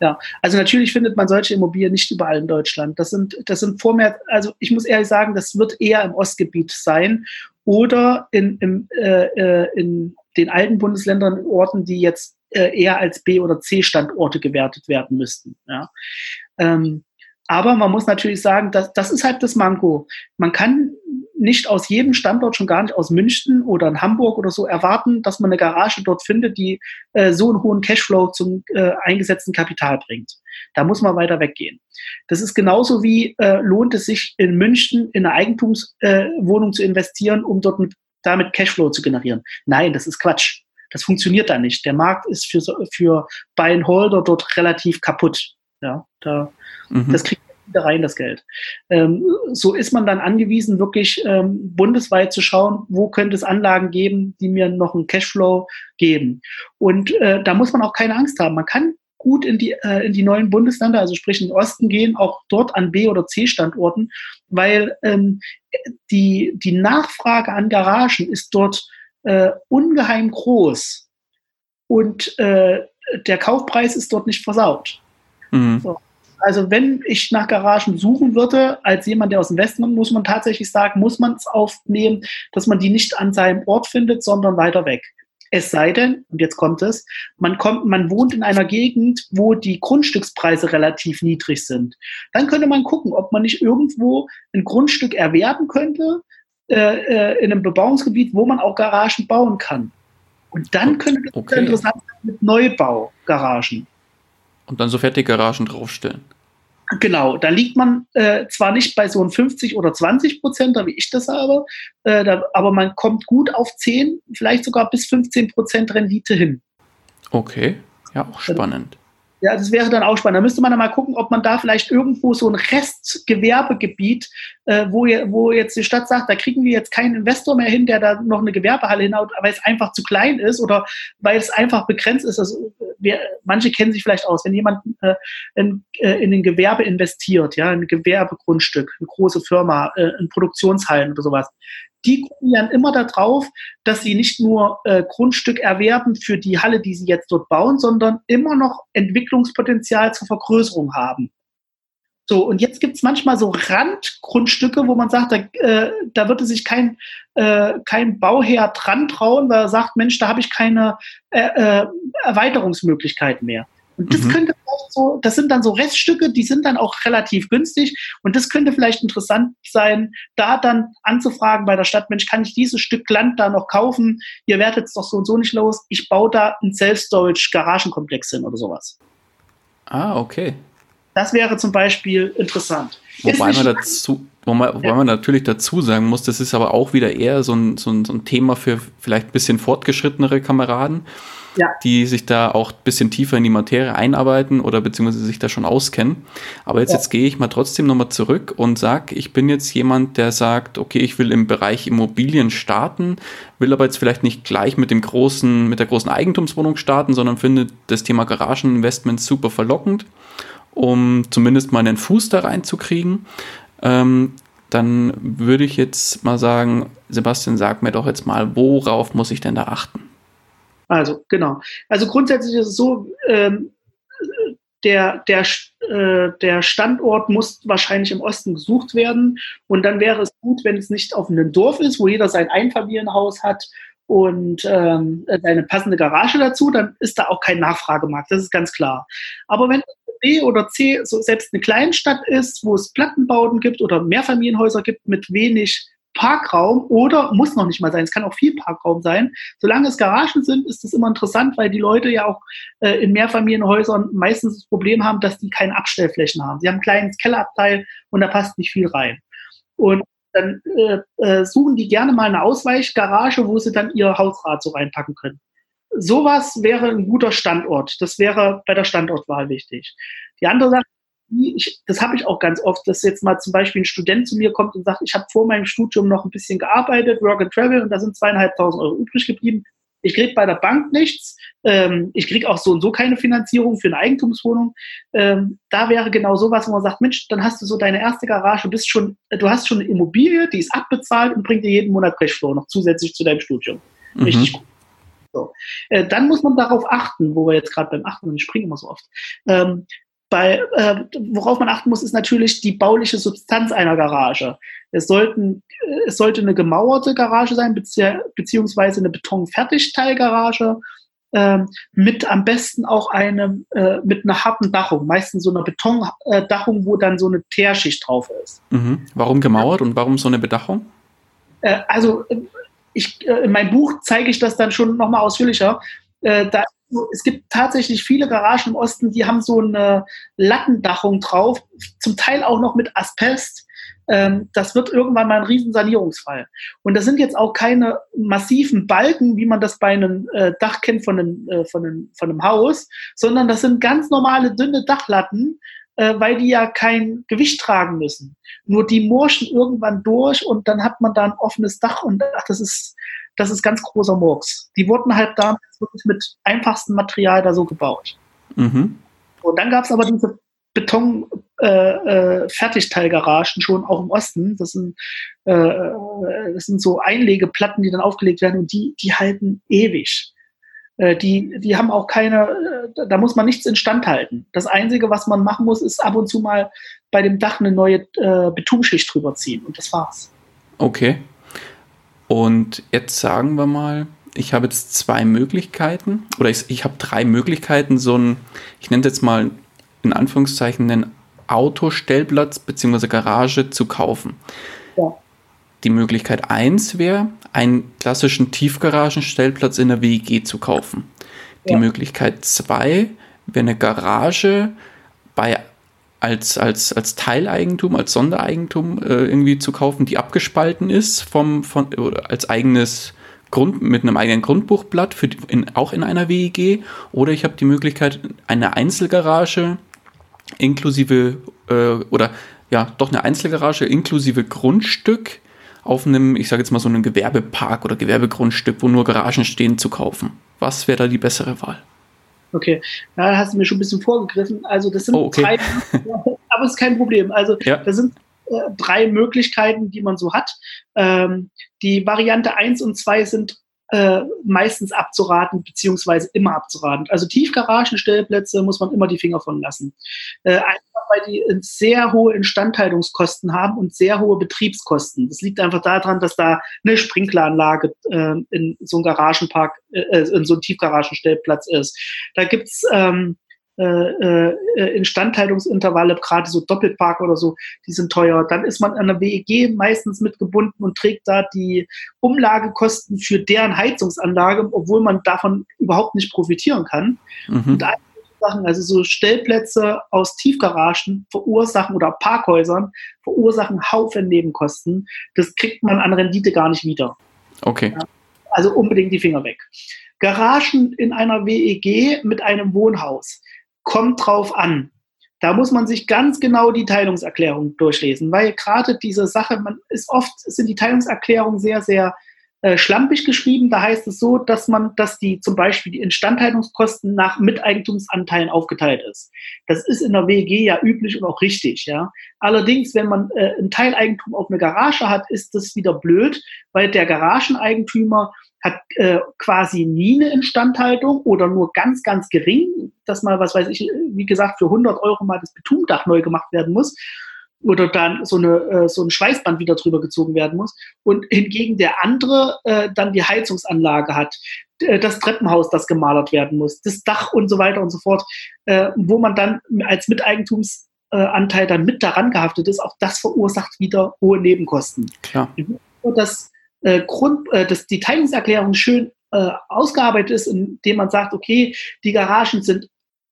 Ja, also natürlich findet man solche Immobilien nicht überall in Deutschland. Das sind, das sind vormehr, also ich muss ehrlich sagen, das wird eher im Ostgebiet sein oder in, im, äh, äh in den alten Bundesländern Orten, die jetzt äh, eher als B- oder C-Standorte gewertet werden müssten. Ja. Ähm, aber man muss natürlich sagen, dass, das ist halt das Manko. Man kann nicht aus jedem Standort, schon gar nicht aus München oder in Hamburg oder so erwarten, dass man eine Garage dort findet, die äh, so einen hohen Cashflow zum äh, eingesetzten Kapital bringt. Da muss man weiter weggehen. Das ist genauso wie äh, lohnt es sich in München in eine Eigentumswohnung äh, zu investieren, um dort mit, damit Cashflow zu generieren. Nein, das ist Quatsch. Das funktioniert da nicht. Der Markt ist für, für Buy and Holder dort relativ kaputt. Ja, da, mhm. das kriegt wieder rein, das Geld. Ähm, so ist man dann angewiesen, wirklich ähm, bundesweit zu schauen, wo könnte es Anlagen geben, die mir noch einen Cashflow geben. Und äh, da muss man auch keine Angst haben. Man kann gut in die, äh, in die neuen Bundesländer, also sprich in den Osten gehen, auch dort an B- oder C-Standorten, weil ähm, die, die Nachfrage an Garagen ist dort äh, ungeheim groß und äh, der Kaufpreis ist dort nicht versaut. Mhm. So. Also wenn ich nach Garagen suchen würde, als jemand, der aus dem Westen kommt, muss man tatsächlich sagen, muss man es aufnehmen, dass man die nicht an seinem Ort findet, sondern weiter weg. Es sei denn, und jetzt kommt es, man kommt, man wohnt in einer Gegend, wo die Grundstückspreise relativ niedrig sind. Dann könnte man gucken, ob man nicht irgendwo ein Grundstück erwerben könnte, äh, äh in einem Bebauungsgebiet, wo man auch Garagen bauen kann. Und dann könnte das okay. interessant sein mit Neubaugaragen. Und dann so Garagen draufstellen. Genau, da liegt man äh, zwar nicht bei so einem 50 oder 20 Prozent, wie ich das habe, äh, da, aber man kommt gut auf 10, vielleicht sogar bis 15 Prozent Rendite hin. Okay, ja, auch spannend. Ja, das wäre dann auch spannend. Da müsste man dann mal gucken, ob man da vielleicht irgendwo so ein Restgewerbegebiet, äh, wo, wo jetzt die Stadt sagt, da kriegen wir jetzt keinen Investor mehr hin, der da noch eine Gewerbehalle hinhaut, weil es einfach zu klein ist oder weil es einfach begrenzt ist. Also, wir, manche kennen sich vielleicht aus, wenn jemand äh, in, äh, in ein Gewerbe investiert, ja, ein Gewerbegrundstück, eine große Firma, äh, in Produktionshallen oder sowas, die gucken ja immer darauf, dass sie nicht nur äh, Grundstück erwerben für die Halle, die sie jetzt dort bauen, sondern immer noch Entwicklungspotenzial zur Vergrößerung haben. So, und jetzt gibt es manchmal so Randgrundstücke, wo man sagt, da, äh, da würde sich kein, äh, kein Bauherr dran trauen, weil er sagt, Mensch, da habe ich keine äh, äh Erweiterungsmöglichkeit mehr. Und das mhm. könnte so, das sind dann so Reststücke, die sind dann auch relativ günstig. Und das könnte vielleicht interessant sein, da dann anzufragen bei der Stadt, Mensch, kann ich dieses Stück Land da noch kaufen? Ihr werdet es doch so und so nicht los. Ich baue da einen Self-Storage-Garagenkomplex hin oder sowas. Ah, okay. Das wäre zum Beispiel interessant. Wobei man, dazu, wo man, wobei ja. man natürlich dazu sagen muss, das ist aber auch wieder eher so ein, so ein, so ein Thema für vielleicht ein bisschen fortgeschrittenere Kameraden ja. die sich da auch ein bisschen tiefer in die Materie einarbeiten oder beziehungsweise sich da schon auskennen. Aber jetzt, ja. jetzt gehe ich mal trotzdem nochmal zurück und sage, ich bin jetzt jemand, der sagt, okay, ich will im Bereich Immobilien starten, will aber jetzt vielleicht nicht gleich mit dem großen, mit der großen Eigentumswohnung starten, sondern finde das Thema Garageninvestment super verlockend, um zumindest mal einen Fuß da reinzukriegen. Ähm, dann würde ich jetzt mal sagen, Sebastian, sag mir doch jetzt mal, worauf muss ich denn da achten? Also, genau. Also grundsätzlich ist es so, ähm, der, der, äh, der Standort muss wahrscheinlich im Osten gesucht werden. Und dann wäre es gut, wenn es nicht auf einem Dorf ist, wo jeder sein Einfamilienhaus hat und ähm, eine passende Garage dazu, dann ist da auch kein Nachfragemarkt. Das ist ganz klar. Aber wenn B oder C so selbst eine Kleinstadt ist, wo es Plattenbauten gibt oder Mehrfamilienhäuser gibt mit wenig Parkraum oder muss noch nicht mal sein, es kann auch viel Parkraum sein. Solange es Garagen sind, ist das immer interessant, weil die Leute ja auch äh, in Mehrfamilienhäusern meistens das Problem haben, dass die keine Abstellflächen haben. Sie haben ein kleines Kellerabteil und da passt nicht viel rein. Und dann äh, äh, suchen die gerne mal eine Ausweichgarage, wo sie dann ihr Hausrad so reinpacken können. Sowas wäre ein guter Standort. Das wäre bei der Standortwahl wichtig. Die andere Sache ich, das habe ich auch ganz oft, dass jetzt mal zum Beispiel ein Student zu mir kommt und sagt, ich habe vor meinem Studium noch ein bisschen gearbeitet, Work and Travel, und da sind zweieinhalbtausend Euro übrig geblieben. Ich kriege bei der Bank nichts. Ähm, ich kriege auch so und so keine Finanzierung für eine Eigentumswohnung. Ähm, da wäre genau sowas, wo man sagt, Mensch, dann hast du so deine erste Garage, bist schon, du hast schon eine Immobilie, die ist abbezahlt und bringt dir jeden Monat Cashflow noch zusätzlich zu deinem Studium. Mhm. Richtig gut. So. Äh, dann muss man darauf achten, wo wir jetzt gerade beim Achten, und ich springe immer so oft. Ähm, bei, äh, worauf man achten muss, ist natürlich die bauliche Substanz einer Garage. Es, sollten, äh, es sollte eine gemauerte Garage sein, bezieh beziehungsweise eine Betonfertigteilgarage äh, mit am besten auch eine, äh, mit einer harten Dachung, meistens so einer Betondachung, wo dann so eine Teerschicht drauf ist. Mhm. Warum gemauert und warum so eine Bedachung? Äh, also ich, äh, in meinem Buch zeige ich das dann schon nochmal ausführlicher. Äh, da es gibt tatsächlich viele Garagen im Osten, die haben so eine Lattendachung drauf, zum Teil auch noch mit Asbest. Ähm, das wird irgendwann mal ein Riesensanierungsfall. Und das sind jetzt auch keine massiven Balken, wie man das bei einem äh, Dach kennt von einem, äh, von, einem, von einem Haus, sondern das sind ganz normale dünne Dachlatten, äh, weil die ja kein Gewicht tragen müssen. Nur die morschen irgendwann durch und dann hat man da ein offenes Dach und ach, das ist das ist ganz großer Murks. Die wurden halt damals wirklich mit einfachstem Material da so gebaut. Mhm. Und dann gab es aber diese Beton-Fertigteilgaragen äh, äh, schon auch im Osten. Das sind, äh, äh, das sind so Einlegeplatten, die dann aufgelegt werden und die, die halten ewig. Äh, die, die haben auch keine, da muss man nichts instand halten. Das Einzige, was man machen muss, ist ab und zu mal bei dem Dach eine neue Betonschicht drüber ziehen und das war's. Okay. Und jetzt sagen wir mal, ich habe jetzt zwei Möglichkeiten oder ich, ich habe drei Möglichkeiten, so ein, ich nenne es jetzt mal in Anführungszeichen, einen Autostellplatz bzw. Garage zu kaufen. Ja. Die Möglichkeit 1 wäre, einen klassischen Tiefgaragenstellplatz in der WEG zu kaufen. Die ja. Möglichkeit 2 wäre eine Garage bei als, als, als Teileigentum, als Sondereigentum äh, irgendwie zu kaufen, die abgespalten ist vom, von, als eigenes Grund, mit einem eigenen Grundbuchblatt, für die, in, auch in einer WEG. Oder ich habe die Möglichkeit, eine Einzelgarage inklusive, äh, oder ja, doch eine Einzelgarage inklusive Grundstück auf einem, ich sage jetzt mal so einem Gewerbepark oder Gewerbegrundstück, wo nur Garagen stehen, zu kaufen. Was wäre da die bessere Wahl? Okay, da hast du mir schon ein bisschen vorgegriffen. Also das sind oh, okay. drei, aber es ist kein Problem. Also ja. das sind äh, drei Möglichkeiten, die man so hat. Ähm, die Variante 1 und 2 sind äh, meistens abzuraten, beziehungsweise immer abzuraten. Also Tiefgaragenstellplätze muss man immer die Finger von lassen. Äh, weil die sehr hohe Instandhaltungskosten haben und sehr hohe Betriebskosten. Das liegt einfach daran, dass da eine Sprinkleranlage äh, in so einem Garagenpark, äh, äh in so einem Tiefgaragenstellplatz ist. Da gibt's ähm, äh, äh, Instandhaltungsintervalle, gerade so Doppelpark oder so, die sind teuer. Dann ist man an der WEG meistens mitgebunden und trägt da die Umlagekosten für deren Heizungsanlage, obwohl man davon überhaupt nicht profitieren kann. Mhm. Und Sachen, also so Stellplätze aus Tiefgaragen verursachen oder Parkhäusern verursachen Haufen Nebenkosten. Das kriegt man an Rendite gar nicht wieder. Okay. Also unbedingt die Finger weg. Garagen in einer WEG mit einem Wohnhaus kommt drauf an. Da muss man sich ganz genau die Teilungserklärung durchlesen, weil gerade diese Sache, man ist oft, sind die Teilungserklärungen sehr, sehr äh, schlampig geschrieben. Da heißt es so, dass man, dass die zum Beispiel die Instandhaltungskosten nach Miteigentumsanteilen aufgeteilt ist. Das ist in der WEG ja üblich und auch richtig, ja. Allerdings, wenn man äh, ein Teileigentum auf eine Garage hat, ist das wieder blöd, weil der Garageneigentümer hat äh, quasi nie eine Instandhaltung oder nur ganz, ganz gering, dass mal, was weiß ich, wie gesagt, für 100 Euro mal das Betumdach neu gemacht werden muss oder dann so, eine, äh, so ein Schweißband wieder drüber gezogen werden muss. Und hingegen der andere äh, dann die Heizungsanlage hat, äh, das Treppenhaus, das gemalert werden muss, das Dach und so weiter und so fort, äh, wo man dann als Miteigentumsanteil dann mit daran gehaftet ist, auch das verursacht wieder hohe Nebenkosten. Klar. Das äh, Grund, äh, dass die Teilungserklärung schön äh, ausgearbeitet ist, indem man sagt, okay, die Garagen sind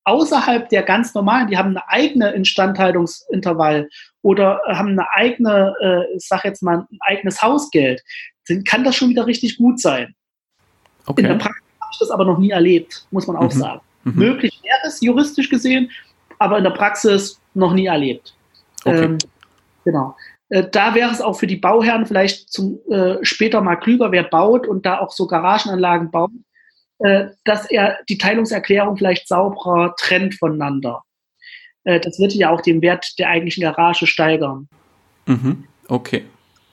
außerhalb der ganz normalen, die haben eine eigene Instandhaltungsintervall oder haben eine eigene, äh, ich sag jetzt mal, ein eigenes Hausgeld, dann kann das schon wieder richtig gut sein. Okay. In der Praxis habe ich das aber noch nie erlebt, muss man auch mhm. sagen. Mhm. Möglich wäre es juristisch gesehen, aber in der Praxis noch nie erlebt. Okay. Ähm, genau. Äh, da wäre es auch für die Bauherren vielleicht zum, äh, später mal klüger, wer baut und da auch so Garagenanlagen baut, äh, dass er die Teilungserklärung vielleicht sauberer trennt voneinander. Äh, das würde ja auch den Wert der eigentlichen Garage steigern. Mhm. Okay.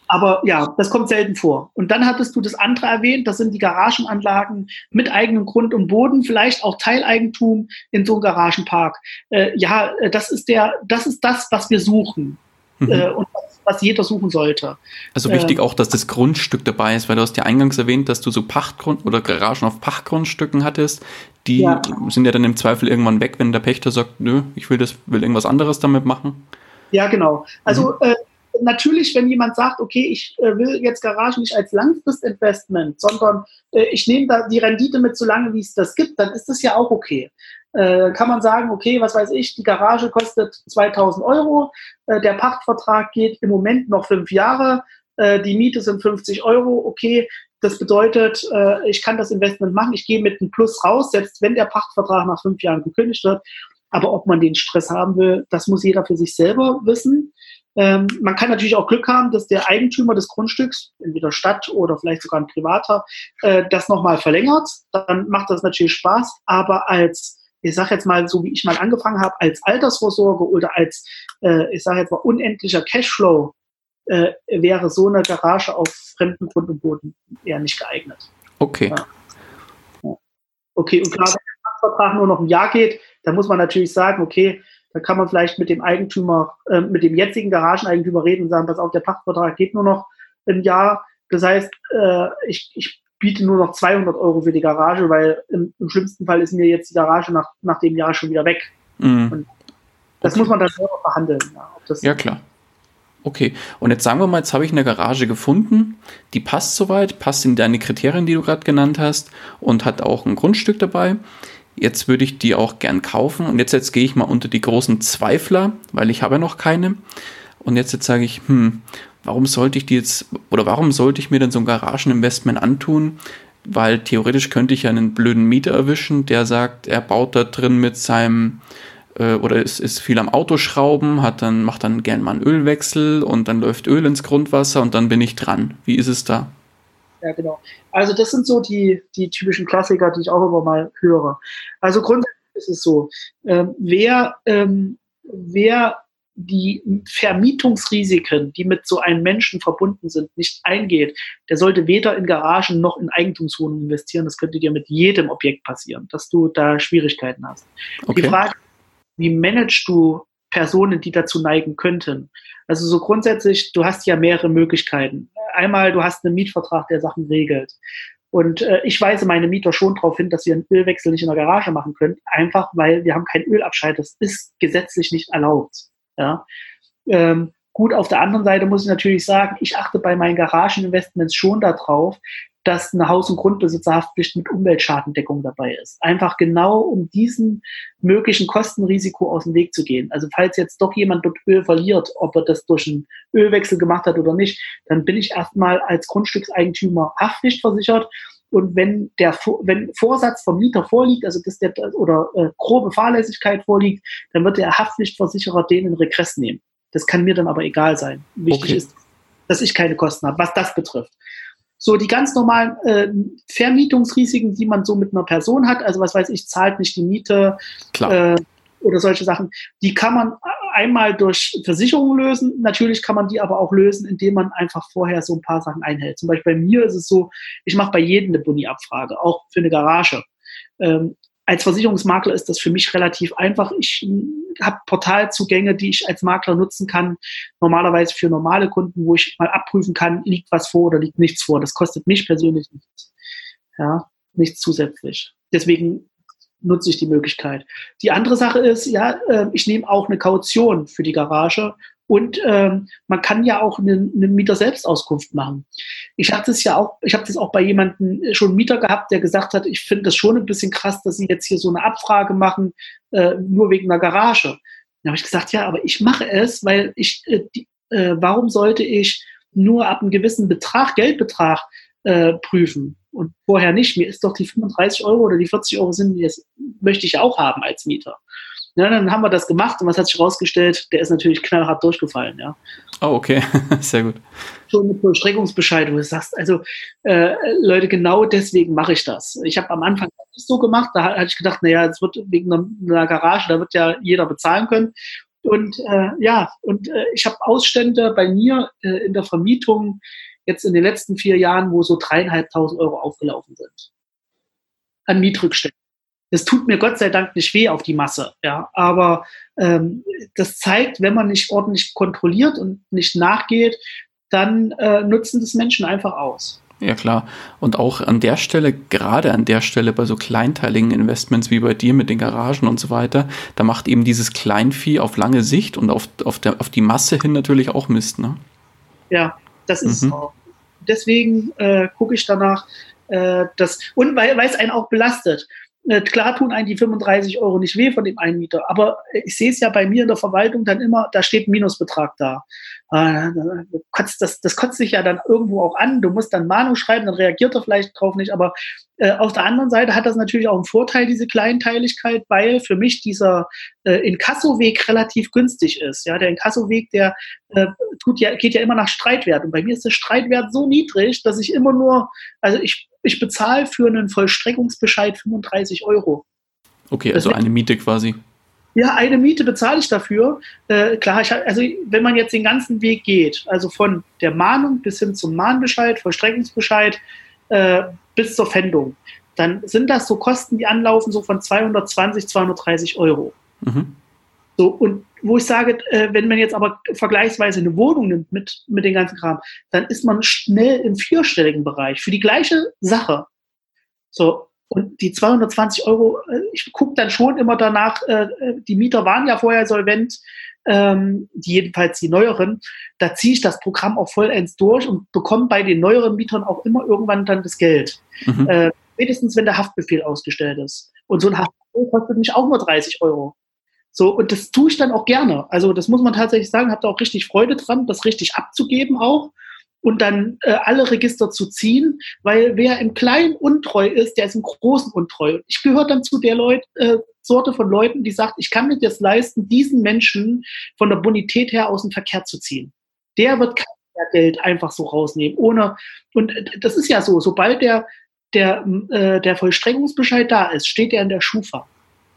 Aber ja, das kommt selten vor. Und dann hattest du das andere erwähnt, das sind die Garagenanlagen mit eigenem Grund und Boden, vielleicht auch Teileigentum in so einem Garagenpark. Äh, ja, äh, das ist der, das ist das, was wir suchen. Mhm. Äh, und was, was, jeder suchen sollte. Also wichtig äh, auch, dass das Grundstück dabei ist, weil du hast ja eingangs erwähnt, dass du so Pachtgrund oder Garagen auf Pachtgrundstücken hattest. Die ja. sind ja dann im Zweifel irgendwann weg, wenn der Pächter sagt, nö, ich will das, will irgendwas anderes damit machen. Ja, genau. Also mhm. äh, natürlich, wenn jemand sagt, okay, ich äh, will jetzt Garagen nicht als Langfristinvestment, sondern äh, ich nehme da die Rendite mit so lange, wie es das gibt, dann ist das ja auch okay. Äh, kann man sagen, okay, was weiß ich, die Garage kostet 2000 Euro, äh, der Pachtvertrag geht im Moment noch fünf Jahre, äh, die Miete sind 50 Euro, okay, das bedeutet, äh, ich kann das Investment machen, ich gehe mit einem Plus raus, selbst wenn der Pachtvertrag nach fünf Jahren gekündigt wird. Aber ob man den Stress haben will, das muss jeder für sich selber wissen. Ähm, man kann natürlich auch Glück haben, dass der Eigentümer des Grundstücks, entweder Stadt oder vielleicht sogar ein Privater, äh, das nochmal verlängert. Dann macht das natürlich Spaß. Aber als, ich sage jetzt mal, so wie ich mal angefangen habe, als Altersvorsorge oder als, äh, ich sage jetzt mal, unendlicher Cashflow, äh, wäre so eine Garage auf fremden Grund und Boden eher nicht geeignet. Okay. Ja. Okay, und klar, wenn der Vertrag nur noch ein Jahr geht, dann muss man natürlich sagen, okay, da kann man vielleicht mit dem Eigentümer, äh, mit dem jetzigen Garageneigentümer reden und sagen, pass auf, der Pachtvertrag geht nur noch ein Jahr. Das heißt, äh, ich, ich biete nur noch 200 Euro für die Garage, weil im, im, schlimmsten Fall ist mir jetzt die Garage nach, nach dem Jahr schon wieder weg. Mhm. das okay. muss man dann selber verhandeln. Ja, ja, klar. Okay, und jetzt sagen wir mal, jetzt habe ich eine Garage gefunden, die passt soweit, passt in deine Kriterien, die du gerade genannt hast und hat auch ein Grundstück dabei. Jetzt würde ich die auch gern kaufen. Und jetzt, jetzt gehe ich mal unter die großen Zweifler, weil ich habe ja noch keine. Und jetzt, jetzt sage ich, hm, warum sollte ich die jetzt, oder warum sollte ich mir denn so ein Garageninvestment antun? Weil theoretisch könnte ich ja einen blöden Mieter erwischen, der sagt, er baut da drin mit seinem äh, oder ist, ist viel am Autoschrauben, hat dann, macht dann gern mal einen Ölwechsel und dann läuft Öl ins Grundwasser und dann bin ich dran. Wie ist es da? Ja, genau. Also das sind so die, die typischen Klassiker, die ich auch immer mal höre. Also grundsätzlich ist es so, ähm, wer, ähm, wer die Vermietungsrisiken, die mit so einem Menschen verbunden sind, nicht eingeht, der sollte weder in Garagen noch in Eigentumswohnungen investieren. Das könnte dir mit jedem Objekt passieren, dass du da Schwierigkeiten hast. Okay. Die Frage, wie managst du Personen, die dazu neigen könnten? Also so grundsätzlich, du hast ja mehrere Möglichkeiten einmal, du hast einen Mietvertrag, der Sachen regelt. Und äh, ich weise meine Mieter schon darauf hin, dass sie einen Ölwechsel nicht in der Garage machen können, einfach weil wir haben kein Ölabscheid. Das ist gesetzlich nicht erlaubt. Ja? Ähm, gut, auf der anderen Seite muss ich natürlich sagen, ich achte bei meinen Garageninvestments schon darauf, dass eine Haus- und Grundbesitzerhaftpflicht mit Umweltschadendeckung dabei ist. Einfach genau, um diesen möglichen Kostenrisiko aus dem Weg zu gehen. Also falls jetzt doch jemand dort Öl verliert, ob er das durch einen Ölwechsel gemacht hat oder nicht, dann bin ich erstmal als Grundstückseigentümer haftpflichtversichert. Und wenn der wenn Vorsatz vom Mieter vorliegt, also dass der oder äh, grobe Fahrlässigkeit vorliegt, dann wird der Haftpflichtversicherer den in Regress nehmen. Das kann mir dann aber egal sein. Wichtig okay. ist, dass ich keine Kosten habe, was das betrifft. So die ganz normalen äh, Vermietungsrisiken, die man so mit einer Person hat, also was weiß ich, zahlt nicht die Miete äh, oder solche Sachen, die kann man einmal durch Versicherungen lösen. Natürlich kann man die aber auch lösen, indem man einfach vorher so ein paar Sachen einhält. Zum Beispiel bei mir ist es so, ich mache bei jedem eine Boni-Abfrage, auch für eine Garage. Ähm, als Versicherungsmakler ist das für mich relativ einfach. Ich habe Portalzugänge, die ich als Makler nutzen kann, normalerweise für normale Kunden, wo ich mal abprüfen kann, liegt was vor oder liegt nichts vor. Das kostet mich persönlich nichts. Ja, nichts zusätzlich. Deswegen nutze ich die Möglichkeit. Die andere Sache ist, ja, ähm, ich nehme auch eine Kaution für die Garage und ähm, man kann ja auch eine, eine Mieter-Selbstauskunft machen. Ich hatte es ja auch, ich habe das auch bei jemandem schon einen Mieter gehabt, der gesagt hat, ich finde das schon ein bisschen krass, dass sie jetzt hier so eine Abfrage machen, äh, nur wegen der Garage. Da habe ich gesagt, ja, aber ich mache es, weil ich, äh, die, äh, warum sollte ich nur ab einem gewissen Betrag, Geldbetrag äh, prüfen und vorher nicht? Mir ist doch die 35 Euro oder die 40 Euro sind, das möchte ich auch haben als Mieter. Ja, dann haben wir das gemacht und was hat sich herausgestellt? Der ist natürlich knallhart durchgefallen, ja. Oh, okay, sehr gut. Schon mit Vollstreckungsbescheid, wo du sagst, also äh, Leute, genau deswegen mache ich das. Ich habe am Anfang das so gemacht, da hatte ich gedacht, naja, es wird wegen einer, einer Garage, da wird ja jeder bezahlen können. und äh, ja, und äh, ich habe Ausstände bei mir äh, in der Vermietung jetzt in den letzten vier Jahren, wo so dreieinhalbtausend Euro aufgelaufen sind. An Mietrückständen. Das tut mir Gott sei Dank nicht weh auf die Masse, ja. Aber ähm, das zeigt, wenn man nicht ordentlich kontrolliert und nicht nachgeht, dann äh, nutzen das Menschen einfach aus. Ja klar. Und auch an der Stelle, gerade an der Stelle bei so kleinteiligen Investments wie bei dir mit den Garagen und so weiter, da macht eben dieses Kleinvieh auf lange Sicht und auf, auf, der, auf die Masse hin natürlich auch Mist, ne? Ja, das ist mhm. auch. Deswegen äh, gucke ich danach, äh, das, und weil, weil es einen auch belastet. Äh, klar tun einen die 35 Euro nicht weh von dem Einmieter, aber ich sehe es ja bei mir in der Verwaltung dann immer, da steht ein Minusbetrag da. Äh, das, das kotzt sich ja dann irgendwo auch an. Du musst dann Mahnung schreiben, dann reagiert er vielleicht drauf nicht. Aber äh, auf der anderen Seite hat das natürlich auch einen Vorteil, diese Kleinteiligkeit, weil für mich dieser äh, Inkasso-Weg relativ günstig ist. Ja, der Inkasso-Weg, der äh, tut ja, geht ja immer nach Streitwert. Und bei mir ist der Streitwert so niedrig, dass ich immer nur, also ich, ich bezahle für einen Vollstreckungsbescheid 35 Euro. Okay, also eine Miete quasi. Ja, eine Miete bezahle ich dafür. Äh, klar, ich, also wenn man jetzt den ganzen Weg geht, also von der Mahnung bis hin zum Mahnbescheid, Vollstreckungsbescheid äh, bis zur Fendung, dann sind das so Kosten, die anlaufen, so von 220, 230 Euro. Mhm. So, und wo ich sage, äh, wenn man jetzt aber vergleichsweise eine Wohnung nimmt mit, mit dem ganzen Kram, dann ist man schnell im vierstelligen Bereich für die gleiche Sache. So, und die 220 Euro, äh, ich gucke dann schon immer danach, äh, die Mieter waren ja vorher solvent, ähm, die jedenfalls die neueren, da ziehe ich das Programm auch vollends durch und bekomme bei den neueren Mietern auch immer irgendwann dann das Geld. Mhm. Äh, spätestens, wenn der Haftbefehl ausgestellt ist. Und so ein Haftbefehl kostet mich auch nur 30 Euro. So, und das tue ich dann auch gerne. Also, das muss man tatsächlich sagen, habe da auch richtig Freude dran, das richtig abzugeben auch und dann äh, alle Register zu ziehen, weil wer im Kleinen untreu ist, der ist im Großen untreu. Ich gehöre dann zu der Leut, äh, Sorte von Leuten, die sagt, ich kann mir das leisten, diesen Menschen von der Bonität her aus dem Verkehr zu ziehen. Der wird kein Geld einfach so rausnehmen, ohne, und äh, das ist ja so, sobald der, der, äh, der Vollstreckungsbescheid da ist, steht er in der Schufa.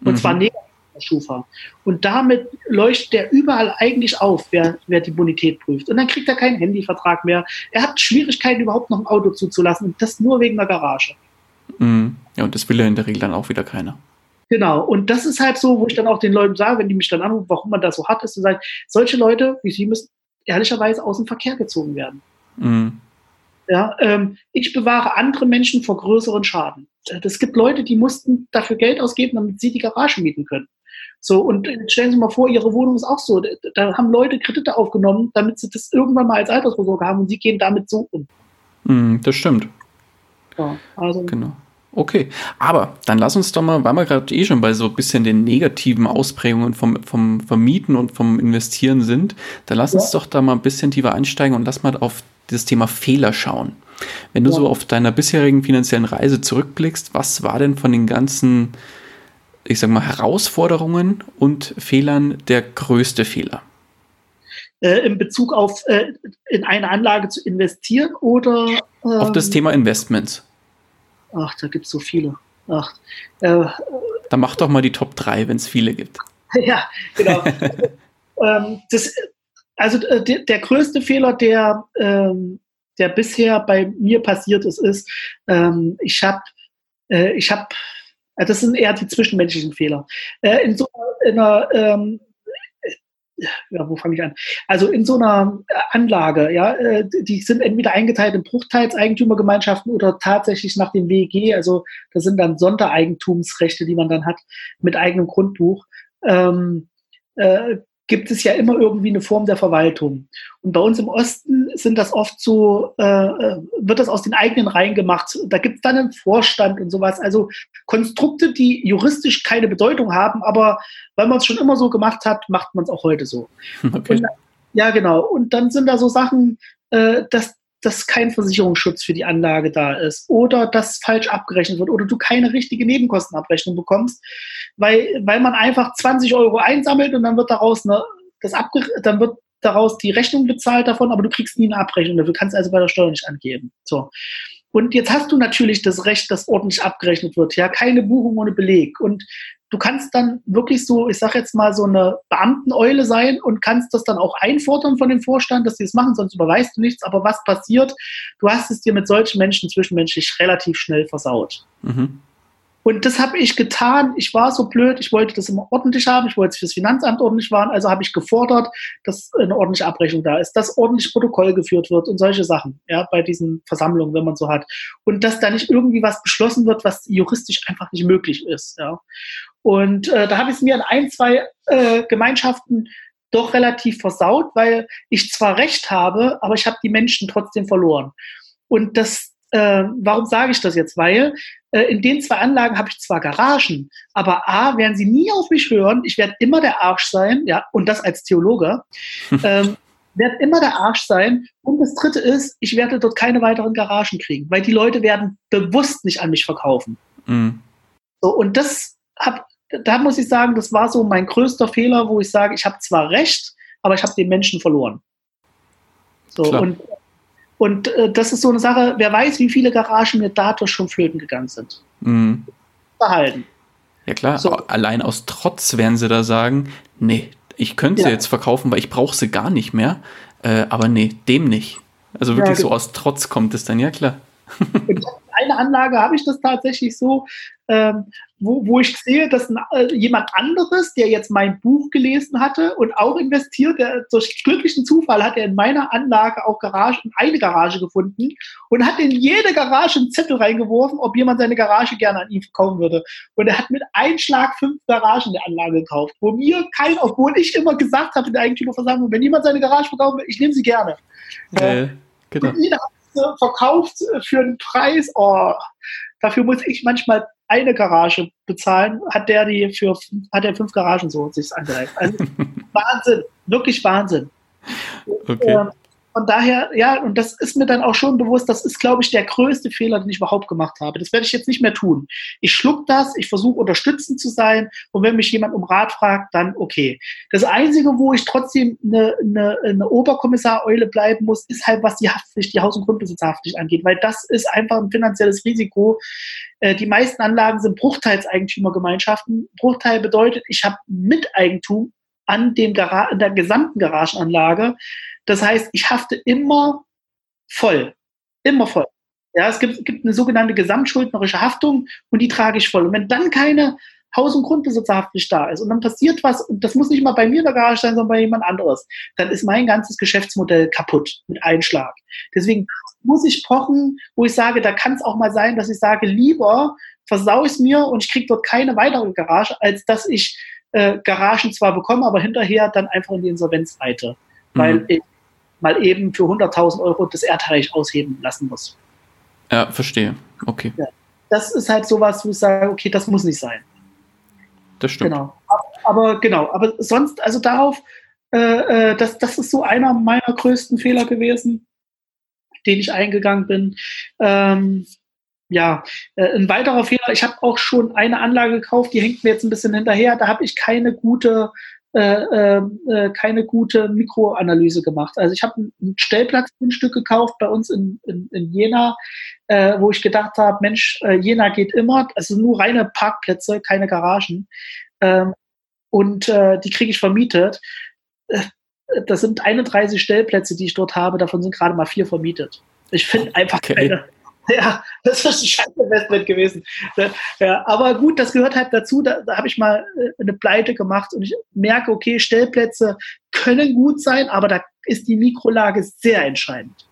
Und mhm. zwar negativ Schufa. Und damit leuchtet er überall eigentlich auf, wer, wer die Bonität prüft. Und dann kriegt er keinen Handyvertrag mehr. Er hat Schwierigkeiten, überhaupt noch ein Auto zuzulassen. Und das nur wegen der Garage. Mhm. Ja, und das will ja in der Regel dann auch wieder keiner. Genau, und das ist halt so, wo ich dann auch den Leuten sage, wenn die mich dann anrufen, warum man das so hat, ist zu sagen, solche Leute wie sie müssen ehrlicherweise aus dem Verkehr gezogen werden. Mhm. Ja, ähm, ich bewahre andere Menschen vor größeren Schaden. Es gibt Leute, die mussten dafür Geld ausgeben, damit sie die Garage mieten können. So, und stellen Sie mal vor, Ihre Wohnung ist auch so. Da haben Leute Kredite aufgenommen, damit sie das irgendwann mal als Altersvorsorge haben und sie gehen damit so um. Mm, das stimmt. Ja, also. Genau. Okay, aber dann lass uns doch mal, weil wir gerade eh schon bei so ein bisschen den negativen Ausprägungen vom, vom Vermieten und vom Investieren sind, dann lass ja. uns doch da mal ein bisschen tiefer einsteigen und lass mal auf das Thema Fehler schauen. Wenn du ja. so auf deiner bisherigen finanziellen Reise zurückblickst, was war denn von den ganzen ich sag mal, Herausforderungen und Fehlern der größte Fehler? Äh, in Bezug auf äh, in eine Anlage zu investieren oder ähm, auf das Thema Investments? Ach, da gibt es so viele. Ach, äh, Dann mach doch mal die Top 3, wenn es viele gibt. ja, genau. ähm, das, also äh, der, der, größte Fehler, der, ähm, der bisher bei mir passiert ist, ist, ähm, ich habe äh, ich hab das sind eher die zwischenmenschlichen Fehler. Äh, in so einer, ähm, ja, wo fange ich an? Also in so einer Anlage, ja, äh, die sind entweder eingeteilt in Bruchteilseigentümergemeinschaften oder tatsächlich nach dem WEG, also das sind dann Sondereigentumsrechte, die man dann hat mit eigenem Grundbuch. Ähm, äh, gibt es ja immer irgendwie eine Form der Verwaltung. Und bei uns im Osten sind das oft so, äh, äh wird das aus den eigenen Reihen gemacht. Da gibt es dann einen Vorstand und sowas. Also Konstrukte, die juristisch keine Bedeutung haben, aber weil man es schon immer so gemacht hat, macht man es auch heute so. Okay. Und, ja, genau. Und dann sind da so Sachen, äh, dass dass kein Versicherungsschutz für die Anlage da ist oder dass falsch abgerechnet wird oder du keine richtige Nebenkostenabrechnung bekommst, weil, weil man einfach 20 Euro einsammelt und dann wird daraus eine, das abge dann wird daraus die Rechnung bezahlt davon, aber du kriegst nie eine Abrechnung dafür, kannst also bei der Steuer nicht angeben. So. Und jetzt hast du natürlich das Recht, dass ordentlich abgerechnet wird. Ja, keine Buchung ohne Beleg. Und du kannst dann wirklich so, ich sag jetzt mal, so eine Beamteneule sein und kannst das dann auch einfordern von dem Vorstand, dass sie es das machen, sonst überweist du nichts. Aber was passiert? Du hast es dir mit solchen Menschen zwischenmenschlich relativ schnell versaut. Mhm. Und das habe ich getan. Ich war so blöd, ich wollte das immer ordentlich haben, ich wollte es fürs Finanzamt ordentlich waren, also habe ich gefordert, dass eine ordentliche Abrechnung da ist, dass ordentlich Protokoll geführt wird und solche Sachen, ja, bei diesen Versammlungen, wenn man so hat. Und dass da nicht irgendwie was beschlossen wird, was juristisch einfach nicht möglich ist, ja. Und äh, da habe ich es mir in ein, zwei äh, Gemeinschaften doch relativ versaut, weil ich zwar Recht habe, aber ich habe die Menschen trotzdem verloren. Und das, äh, warum sage ich das jetzt? Weil äh, in den zwei Anlagen habe ich zwar Garagen, aber A, werden sie nie auf mich hören. Ich werde immer der Arsch sein, ja, und das als Theologe. ähm, werde immer der Arsch sein. Und das dritte ist, ich werde dort keine weiteren Garagen kriegen, weil die Leute werden bewusst nicht an mich verkaufen. Mhm. So, und das hab, da muss ich sagen, das war so mein größter Fehler, wo ich sage, ich habe zwar recht, aber ich habe den Menschen verloren. So, Klar. und und äh, das ist so eine Sache, wer weiß, wie viele Garagen mir dadurch schon flöten gegangen sind. Mhm. Verhalten. Ja klar, so. allein aus Trotz werden sie da sagen, nee, ich könnte ja. sie jetzt verkaufen, weil ich brauche sie gar nicht mehr. Äh, aber nee, dem nicht. Also wirklich ja, so aus Trotz kommt es dann, ja klar. eine Anlage habe ich das tatsächlich so, ähm, wo, wo ich sehe, dass äh, jemand anderes, der jetzt mein Buch gelesen hatte und auch investiert, der durch glücklichen Zufall hat er in meiner Anlage auch Garage, eine Garage gefunden und hat in jede Garage einen Zettel reingeworfen, ob jemand seine Garage gerne an ihn verkaufen würde. Und er hat mit einem Schlag fünf Garagen der Anlage gekauft, wo mir kein, obwohl ich immer gesagt habe in der Eigentümerversammlung, wenn jemand seine Garage verkaufen will, ich nehme sie gerne. Äh, genau. Und jeder hat sie verkauft für einen Preis, oh, dafür muss ich manchmal eine Garage bezahlen, hat der die für hat er fünf Garagen so sich angereicht. Also Wahnsinn, wirklich Wahnsinn. Okay. Und, äh, von daher, ja, und das ist mir dann auch schon bewusst, das ist, glaube ich, der größte Fehler, den ich überhaupt gemacht habe. Das werde ich jetzt nicht mehr tun. Ich schluck das, ich versuche unterstützend zu sein und wenn mich jemand um Rat fragt, dann okay. Das Einzige, wo ich trotzdem eine, eine, eine Oberkommissar-Eule bleiben muss, ist halt, was die Haftpflicht, die Haus- und Grundbesitzhaftpflicht angeht, weil das ist einfach ein finanzielles Risiko. Äh, die meisten Anlagen sind Bruchteilseigentümergemeinschaften. Bruchteil bedeutet, ich habe Miteigentum an, dem Gara der gesamten Garagenanlage. Das heißt, ich hafte immer voll. Immer voll. Ja, es gibt, gibt eine sogenannte gesamtschuldnerische Haftung und die trage ich voll. Und wenn dann keine Haus- und Grundbesitzerhaftpflicht da ist und dann passiert was, und das muss nicht mal bei mir in der Garage sein, sondern bei jemand anderes, dann ist mein ganzes Geschäftsmodell kaputt mit Einschlag. Deswegen muss ich pochen, wo ich sage, da kann es auch mal sein, dass ich sage, lieber versau ich es mir und ich kriege dort keine weitere Garage, als dass ich äh, Garagen zwar bekomme, aber hinterher dann einfach in die Insolvenz reite, mhm. weil ich mal eben für 100.000 Euro das Erdreich ausheben lassen muss. Ja, verstehe. Okay. Ja, das ist halt sowas, wo ich sage, okay, das muss nicht sein. Das stimmt. Genau. Aber, aber genau, aber sonst, also darauf, äh, äh, das, das ist so einer meiner größten Fehler gewesen, den ich eingegangen bin. Ähm, ja, äh, ein weiterer Fehler, ich habe auch schon eine Anlage gekauft, die hängt mir jetzt ein bisschen hinterher, da habe ich keine gute äh, äh, äh, keine gute Mikroanalyse gemacht. Also ich habe ein Stellplatzgrundstück gekauft bei uns in, in, in Jena, äh, wo ich gedacht habe, Mensch, äh, Jena geht immer, also nur reine Parkplätze, keine Garagen. Ähm, und äh, die kriege ich vermietet. Das sind 31 Stellplätze, die ich dort habe, davon sind gerade mal vier vermietet. Ich finde einfach okay. keine, Ja, das ist ein Scheiß-Investment gewesen. Ja, aber gut, das gehört halt dazu. Da, da habe ich mal äh, eine Pleite gemacht und ich merke, okay, Stellplätze können gut sein, aber da ist die Mikrolage sehr entscheidend.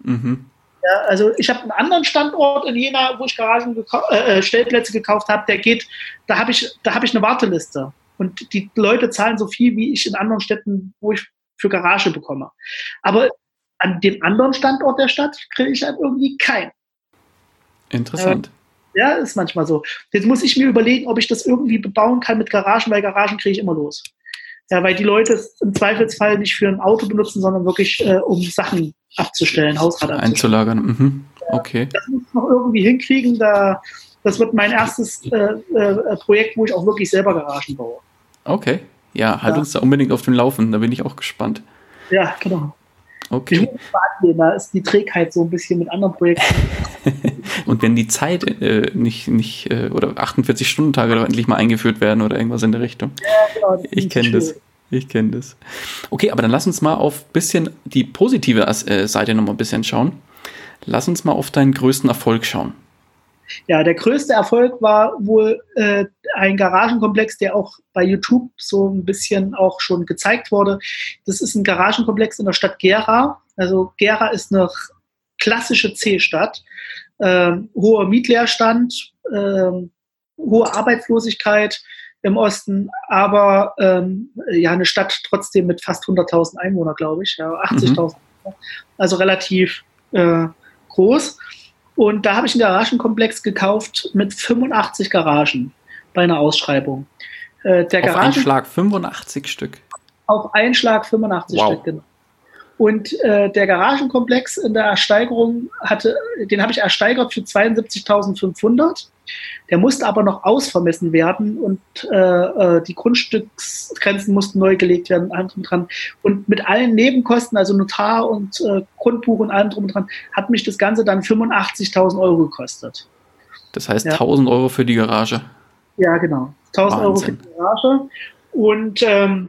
Mhm. Ja, also ich habe einen anderen Standort in Jena, wo ich Garagen gekau äh, äh, Stellplätze gekauft habe, der geht, da habe ich, da habe ich eine Warteliste. Und die Leute zahlen so viel, wie ich in anderen Städten, wo ich für Garage bekomme. Aber an dem anderen Standort der Stadt kriege ich halt irgendwie keinen. Interessant. Äh, ja, ist manchmal so. Jetzt muss ich mir überlegen, ob ich das irgendwie bebauen kann mit Garagen, weil Garagen kriege ich immer los. Ja, weil die Leute es im Zweifelsfall nicht für ein Auto benutzen, sondern wirklich, äh, um Sachen abzustellen, Hausrat abzustellen. Einzulagern. Mhm. Okay. Das muss ich noch irgendwie hinkriegen. Da, das wird mein erstes äh, äh, Projekt, wo ich auch wirklich selber Garagen baue. Okay. Ja, halt ja. uns da unbedingt auf dem Laufen. Da bin ich auch gespannt. Ja, genau. Okay. Da ist die Trägheit so ein bisschen mit anderen Projekten. Und wenn die Zeit äh, nicht, nicht äh, oder 48-Stunden-Tage endlich mal eingeführt werden oder irgendwas in der Richtung. Ja, genau, ich kenne das. Ich kenne das. Okay, aber dann lass uns mal auf bisschen die positive äh, Seite noch mal ein bisschen schauen. Lass uns mal auf deinen größten Erfolg schauen. Ja, der größte Erfolg war wohl äh, ein Garagenkomplex, der auch bei YouTube so ein bisschen auch schon gezeigt wurde. Das ist ein Garagenkomplex in der Stadt Gera. Also Gera ist eine klassische C-Stadt. Ähm, hoher Mietleerstand, ähm, hohe Arbeitslosigkeit im Osten, aber ähm, ja, eine Stadt trotzdem mit fast 100.000 Einwohnern, glaube ich, ja, 80.000. Mhm. Also relativ äh, groß. Und da habe ich einen Garagenkomplex gekauft mit 85 Garagen bei einer Ausschreibung. Äh, der auf Garagen, einen Schlag 85 Stück. Auf einen Schlag 85 wow. Stück, genau. Und äh, der Garagenkomplex in der Ersteigerung hatte, den habe ich ersteigert für 72.500. Der musste aber noch ausvermessen werden und äh, äh, die Grundstücksgrenzen mussten neu gelegt werden, allem drum dran. Und mit allen Nebenkosten, also Notar und äh, Grundbuch und allem drum dran, hat mich das Ganze dann 85.000 Euro gekostet. Das heißt ja. 1000 Euro für die Garage. Ja, genau. 1000 Euro für die Garage. Und ähm,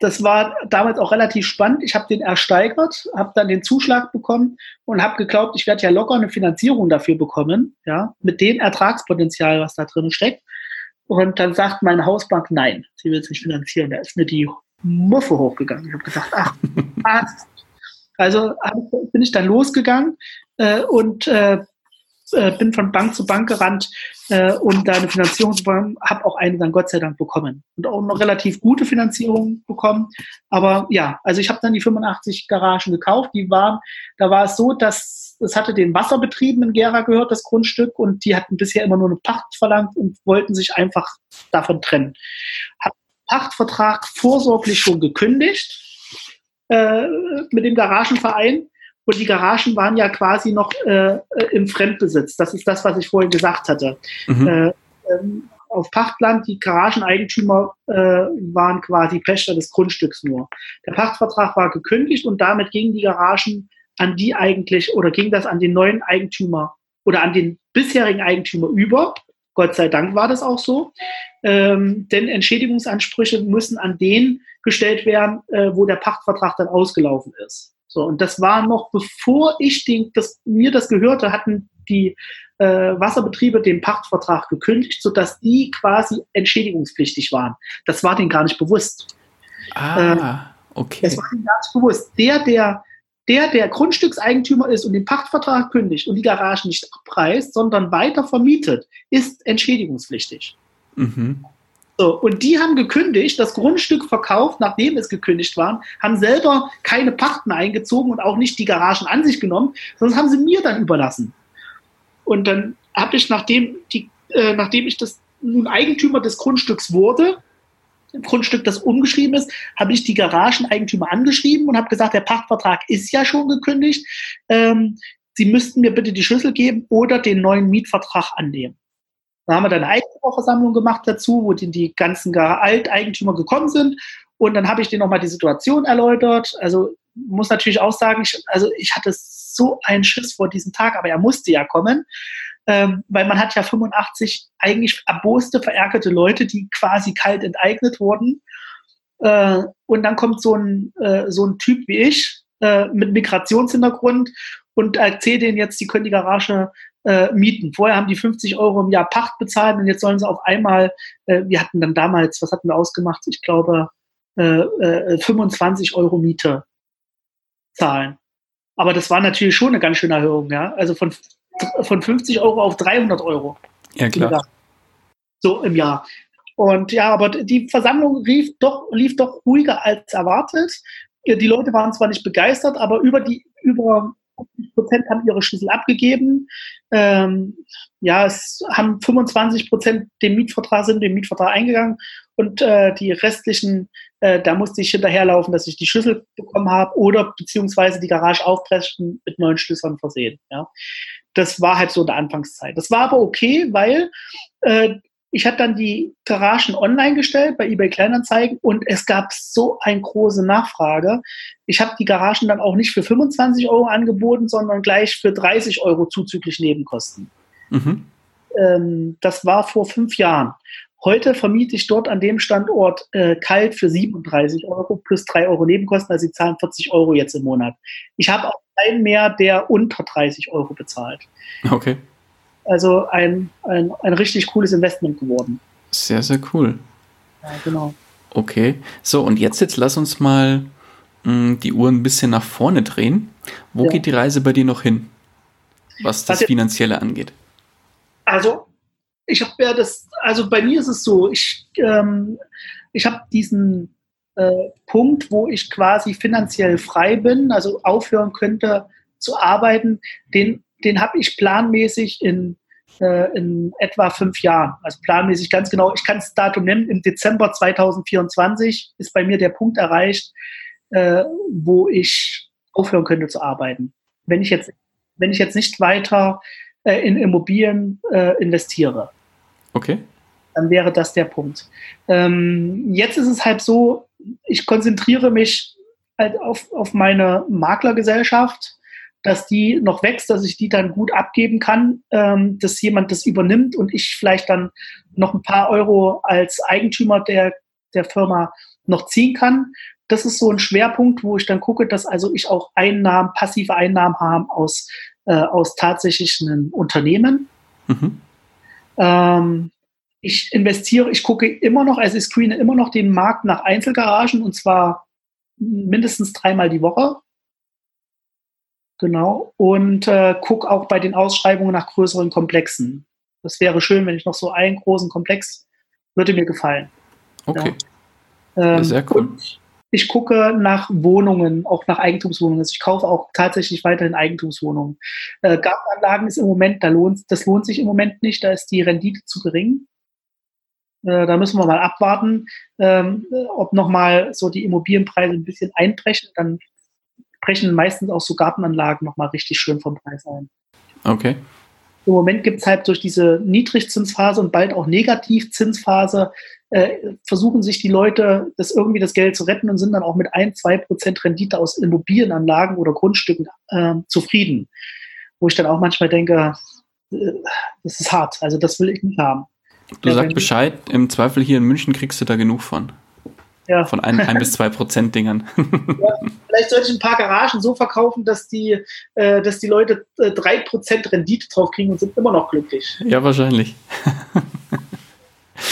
das war damals auch relativ spannend. Ich habe den ersteigert, habe dann den Zuschlag bekommen und habe geglaubt, ich werde ja locker eine Finanzierung dafür bekommen, ja, mit dem Ertragspotenzial, was da drin steckt. Und dann sagt meine Hausbank, nein, sie will es nicht finanzieren. Da ist mir die Muffe hochgegangen. Ich habe gesagt, ach, was? Also bin ich dann losgegangen äh, und äh, äh, bin von Bank zu Bank gerannt, äh, um da eine Finanzierung zu bekommen, habe auch eine dann Gott sei Dank bekommen und auch noch relativ gute Finanzierung bekommen. Aber ja, also ich habe dann die 85 Garagen gekauft. Die waren, da war es so, dass es hatte den Wasserbetrieben in Gera gehört, das Grundstück, und die hatten bisher immer nur eine Pacht verlangt und wollten sich einfach davon trennen. Hat Pachtvertrag vorsorglich schon gekündigt äh, mit dem Garagenverein und die Garagen waren ja quasi noch äh, äh, im Fremdbesitz. Das ist das, was ich vorhin gesagt hatte. Mhm. Äh, ähm, auf Pachtland, die Garageneigentümer äh, waren quasi Pächter des Grundstücks nur. Der Pachtvertrag war gekündigt und damit gingen die Garagen an die eigentlich oder ging das an den neuen Eigentümer oder an den bisherigen Eigentümer über. Gott sei Dank war das auch so. Ähm, denn Entschädigungsansprüche müssen an den gestellt werden, äh, wo der Pachtvertrag dann ausgelaufen ist. So, und das war noch bevor ich den, das, mir das gehörte, hatten die äh, Wasserbetriebe den Pachtvertrag gekündigt, sodass die quasi entschädigungspflichtig waren. Das war denen gar nicht bewusst. Ah, okay. Das war denen gar nicht bewusst. Der, der, der, der Grundstückseigentümer ist und den Pachtvertrag kündigt und die Garage nicht abreißt, sondern weiter vermietet, ist entschädigungspflichtig. Mhm. So, und die haben gekündigt, das Grundstück verkauft, nachdem es gekündigt war, haben selber keine Pachten eingezogen und auch nicht die Garagen an sich genommen, sondern haben sie mir dann überlassen. Und dann habe ich, nachdem, die, äh, nachdem ich das nun Eigentümer des Grundstücks wurde, Grundstück, das umgeschrieben ist, habe ich die Garageneigentümer angeschrieben und habe gesagt, der Pachtvertrag ist ja schon gekündigt. Ähm, Sie müssten mir bitte die Schlüssel geben oder den neuen Mietvertrag annehmen. Da haben wir dann eine Eigentümerversammlung gemacht dazu, wo die, die ganzen Alteigentümer gekommen sind. Und dann habe ich denen nochmal die Situation erläutert. Also muss natürlich auch sagen, ich, also ich hatte so einen Schiss vor diesem Tag, aber er musste ja kommen, ähm, weil man hat ja 85 eigentlich erboste, verärgerte Leute, die quasi kalt enteignet wurden. Äh, und dann kommt so ein, äh, so ein Typ wie ich äh, mit Migrationshintergrund und erzählt denen jetzt, die können die Garage äh, mieten. Vorher haben die 50 Euro im Jahr Pacht bezahlt und jetzt sollen sie auf einmal, äh, wir hatten dann damals, was hatten wir ausgemacht? Ich glaube, äh, 25 äh, Euro Miete zahlen. Aber das war natürlich schon eine ganz schöne Erhöhung, ja. Also von, von 50 Euro auf 300 Euro. Ja, klar. So im Jahr. Und ja, aber die Versammlung lief doch, lief doch ruhiger als erwartet. Die Leute waren zwar nicht begeistert, aber über die, über 50 Prozent haben ihre Schlüssel abgegeben. Ähm, ja, es haben 25 Prozent dem Mietvertrag sind dem Mietvertrag eingegangen und äh, die restlichen, äh, da musste ich hinterherlaufen, dass ich die Schlüssel bekommen habe oder beziehungsweise die Garage aufbrechen mit neuen Schlüsseln versehen. Ja, das war halt so in der Anfangszeit. Das war aber okay, weil äh, ich hatte dann die Garagen online gestellt bei eBay Kleinanzeigen und es gab so eine große Nachfrage. Ich habe die Garagen dann auch nicht für 25 Euro angeboten, sondern gleich für 30 Euro zuzüglich Nebenkosten. Mhm. Ähm, das war vor fünf Jahren. Heute vermiete ich dort an dem Standort äh, kalt für 37 Euro plus 3 Euro Nebenkosten, also sie zahlen 40 Euro jetzt im Monat. Ich habe auch keinen mehr, der unter 30 Euro bezahlt. Okay. Also ein, ein, ein richtig cooles Investment geworden. Sehr, sehr cool. Ja, genau. Okay. So, und jetzt, jetzt lass uns mal mh, hm, die Uhr ein bisschen nach vorne drehen. Wo ja. geht die Reise bei dir noch hin, was das was Finanzielle angeht? Also, ich habe ja das, also bei mir ist es so, ich, ähm, ich habe diesen äh, Punkt, wo ich quasi finanziell frei bin, also aufhören könnte zu arbeiten, den den habe ich planmäßig in, äh, in etwa fünf Jahren. Also planmäßig ganz genau. Ich kann das Datum nennen. Im Dezember 2024 ist bei mir der Punkt erreicht, äh, wo ich aufhören könnte zu arbeiten. Wenn ich jetzt, wenn ich jetzt nicht weiter äh, in Immobilien äh, investiere. Okay. Dann wäre das der Punkt. Ähm, jetzt ist es halt so, ich konzentriere mich halt auf, auf meine Maklergesellschaft dass die noch wächst, dass ich die dann gut abgeben kann, ähm, dass jemand das übernimmt und ich vielleicht dann noch ein paar Euro als Eigentümer der, der Firma noch ziehen kann. Das ist so ein Schwerpunkt, wo ich dann gucke, dass also ich auch Einnahmen, passive Einnahmen habe aus, äh, aus tatsächlichen Unternehmen. Mhm. Ähm, ich investiere, ich gucke immer noch, also ich screene immer noch den Markt nach Einzelgaragen und zwar mindestens dreimal die Woche. Genau. Und äh, guck auch bei den Ausschreibungen nach größeren Komplexen. Das wäre schön, wenn ich noch so einen großen Komplex würde mir gefallen. Okay. Ja. Ähm, Sehr cool. ich gucke nach Wohnungen, auch nach Eigentumswohnungen. Also ich kaufe auch tatsächlich weiterhin Eigentumswohnungen. Äh, Gartenanlagen ist im Moment, da lohnt, das lohnt sich im Moment nicht, da ist die Rendite zu gering. Äh, da müssen wir mal abwarten, ähm, ob nochmal so die Immobilienpreise ein bisschen einbrechen. Dann brechen meistens auch so Gartenanlagen nochmal richtig schön vom Preis ein. Okay. Im Moment gibt es halt durch diese Niedrigzinsphase und bald auch Negativzinsphase, äh, versuchen sich die Leute, das irgendwie das Geld zu retten und sind dann auch mit ein, zwei Prozent Rendite aus Immobilienanlagen oder Grundstücken äh, zufrieden. Wo ich dann auch manchmal denke, äh, das ist hart, also das will ich nicht haben. Du ja, sagst Bescheid, im Zweifel hier in München kriegst du da genug von. Ja. Von ein, ein bis zwei Prozent Dingern. Ja, vielleicht sollte ich ein paar Garagen so verkaufen, dass die, äh, dass die Leute äh, drei äh, Prozent Rendite drauf kriegen und sind immer noch glücklich. Ja, wahrscheinlich.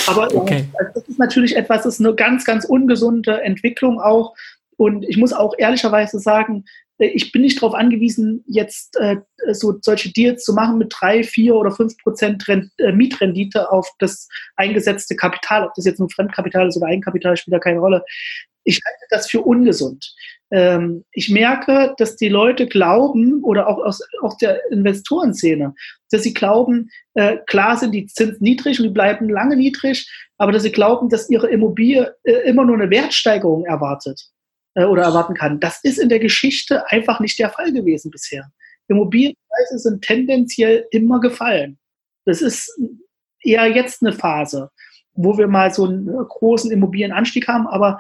Aber okay. ja, also das ist natürlich etwas, das ist eine ganz, ganz ungesunde Entwicklung auch. Und ich muss auch ehrlicherweise sagen, äh, ich bin nicht darauf angewiesen, jetzt äh, so solche Deals zu machen mit drei, vier oder fünf Prozent Rent, äh, Mietrendite auf das eingesetzte Kapital. Ob das jetzt nur Fremdkapital ist oder Eigenkapital, spielt da keine Rolle. Ich halte das für ungesund. Ähm, ich merke, dass die Leute glauben, oder auch aus, aus der Investorenszene, dass sie glauben, äh, klar sind die Zinsen niedrig und die bleiben lange niedrig, aber dass sie glauben, dass ihre Immobilie äh, immer nur eine Wertsteigerung erwartet äh, oder erwarten kann. Das ist in der Geschichte einfach nicht der Fall gewesen bisher. Immobilienpreise sind tendenziell immer gefallen. Das ist eher jetzt eine Phase, wo wir mal so einen großen Immobilienanstieg haben, aber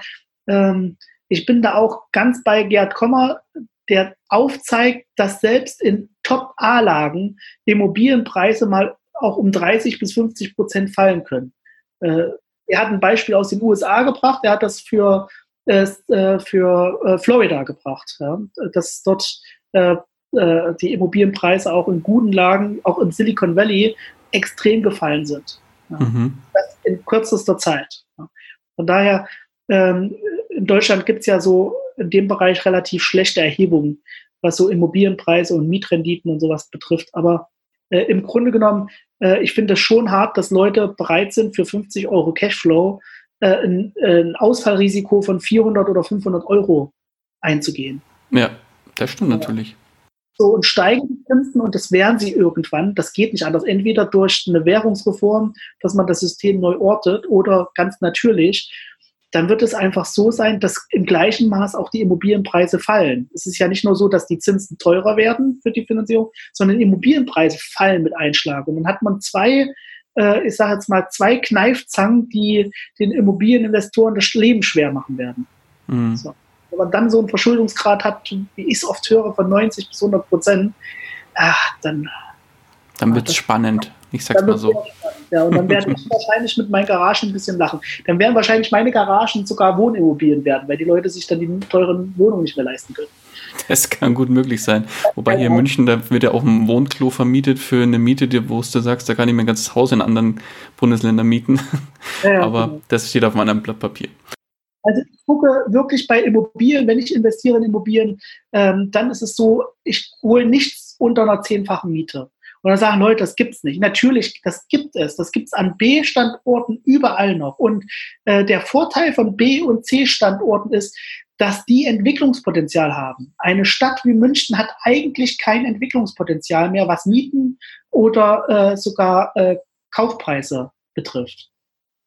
ähm, ich bin da auch ganz bei Gerd Kommer, der aufzeigt, dass selbst in Top-A-Lagen Immobilienpreise mal auch um 30 bis 50 Prozent fallen können. Äh, er hat ein Beispiel aus den USA gebracht. Er hat das für für äh, Florida gebracht. Ja? Dass dort äh, äh, die Immobilienpreise auch in guten Lagen, auch im Silicon Valley, extrem gefallen sind. Ja? Mhm. In kürzester Zeit. Von daher, ähm, in Deutschland gibt es ja so in dem Bereich relativ schlechte Erhebungen, was so Immobilienpreise und Mietrenditen und sowas betrifft. Aber äh, im Grunde genommen, äh, ich finde es schon hart, dass Leute bereit sind, für 50 Euro Cashflow äh, ein, ein, Ausfallrisiko von 400 oder 500 Euro einzugehen. Ja, das stimmt natürlich. So, und steigen die Zinsen, und das werden sie irgendwann, das geht nicht anders, entweder durch eine Währungsreform, dass man das System neu ortet, oder ganz natürlich, dann wird es einfach so sein, dass im gleichen Maß auch die Immobilienpreise fallen. Es ist ja nicht nur so, dass die Zinsen teurer werden für die Finanzierung, sondern Immobilienpreise fallen mit Einschlag. Und dann hat man zwei äh, ich sage jetzt mal, zwei Kneifzangen, die den Immobilieninvestoren das Leben schwer machen werden. Mhm. So. Wenn man dann so einen Verschuldungsgrad hat, wie ich es oft höre, von 90 bis 100 Prozent, ach, dann. Dann wird es spannend. Ich sag's mal so. Ja, und dann werde ich wahrscheinlich mit meinen Garagen ein bisschen lachen. Dann werden wahrscheinlich meine Garagen sogar Wohnimmobilien werden, weil die Leute sich dann die teuren Wohnungen nicht mehr leisten können. Das kann gut möglich sein. Wobei hier in München, da wird ja auch ein Wohnklo vermietet für eine Miete, wo du sagst, da kann ich mir ein ganzes Haus in anderen Bundesländern mieten. Ja, Aber genau. das steht auf meinem Blatt Papier. Also ich gucke wirklich bei Immobilien, wenn ich investiere in Immobilien, ähm, dann ist es so, ich hole nichts unter einer zehnfachen Miete. Und dann sagen Leute, das gibt's nicht. Natürlich, das gibt es. Das gibt's an B-Standorten überall noch. Und äh, der Vorteil von B- und C-Standorten ist, dass die Entwicklungspotenzial haben. Eine Stadt wie München hat eigentlich kein Entwicklungspotenzial mehr, was Mieten oder äh, sogar äh, Kaufpreise betrifft.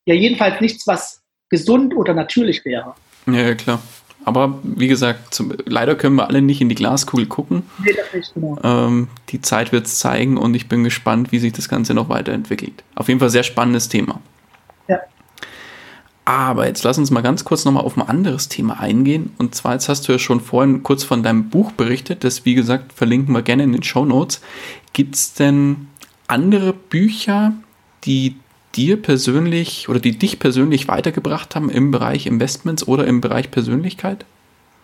Ja, jedenfalls nichts, was gesund oder natürlich wäre. Ja, klar. Aber wie gesagt, zum, leider können wir alle nicht in die Glaskugel gucken. Nee, das nicht, genau. Ähm, die Zeit wird es zeigen und ich bin gespannt, wie sich das Ganze noch weiterentwickelt. Auf jeden Fall sehr spannendes Thema. Aber jetzt lass uns mal ganz kurz nochmal auf ein anderes Thema eingehen. Und zwar, jetzt hast du ja schon vorhin kurz von deinem Buch berichtet. Das, wie gesagt, verlinken wir gerne in den Show Notes. Gibt es denn andere Bücher, die dir persönlich oder die dich persönlich weitergebracht haben im Bereich Investments oder im Bereich Persönlichkeit?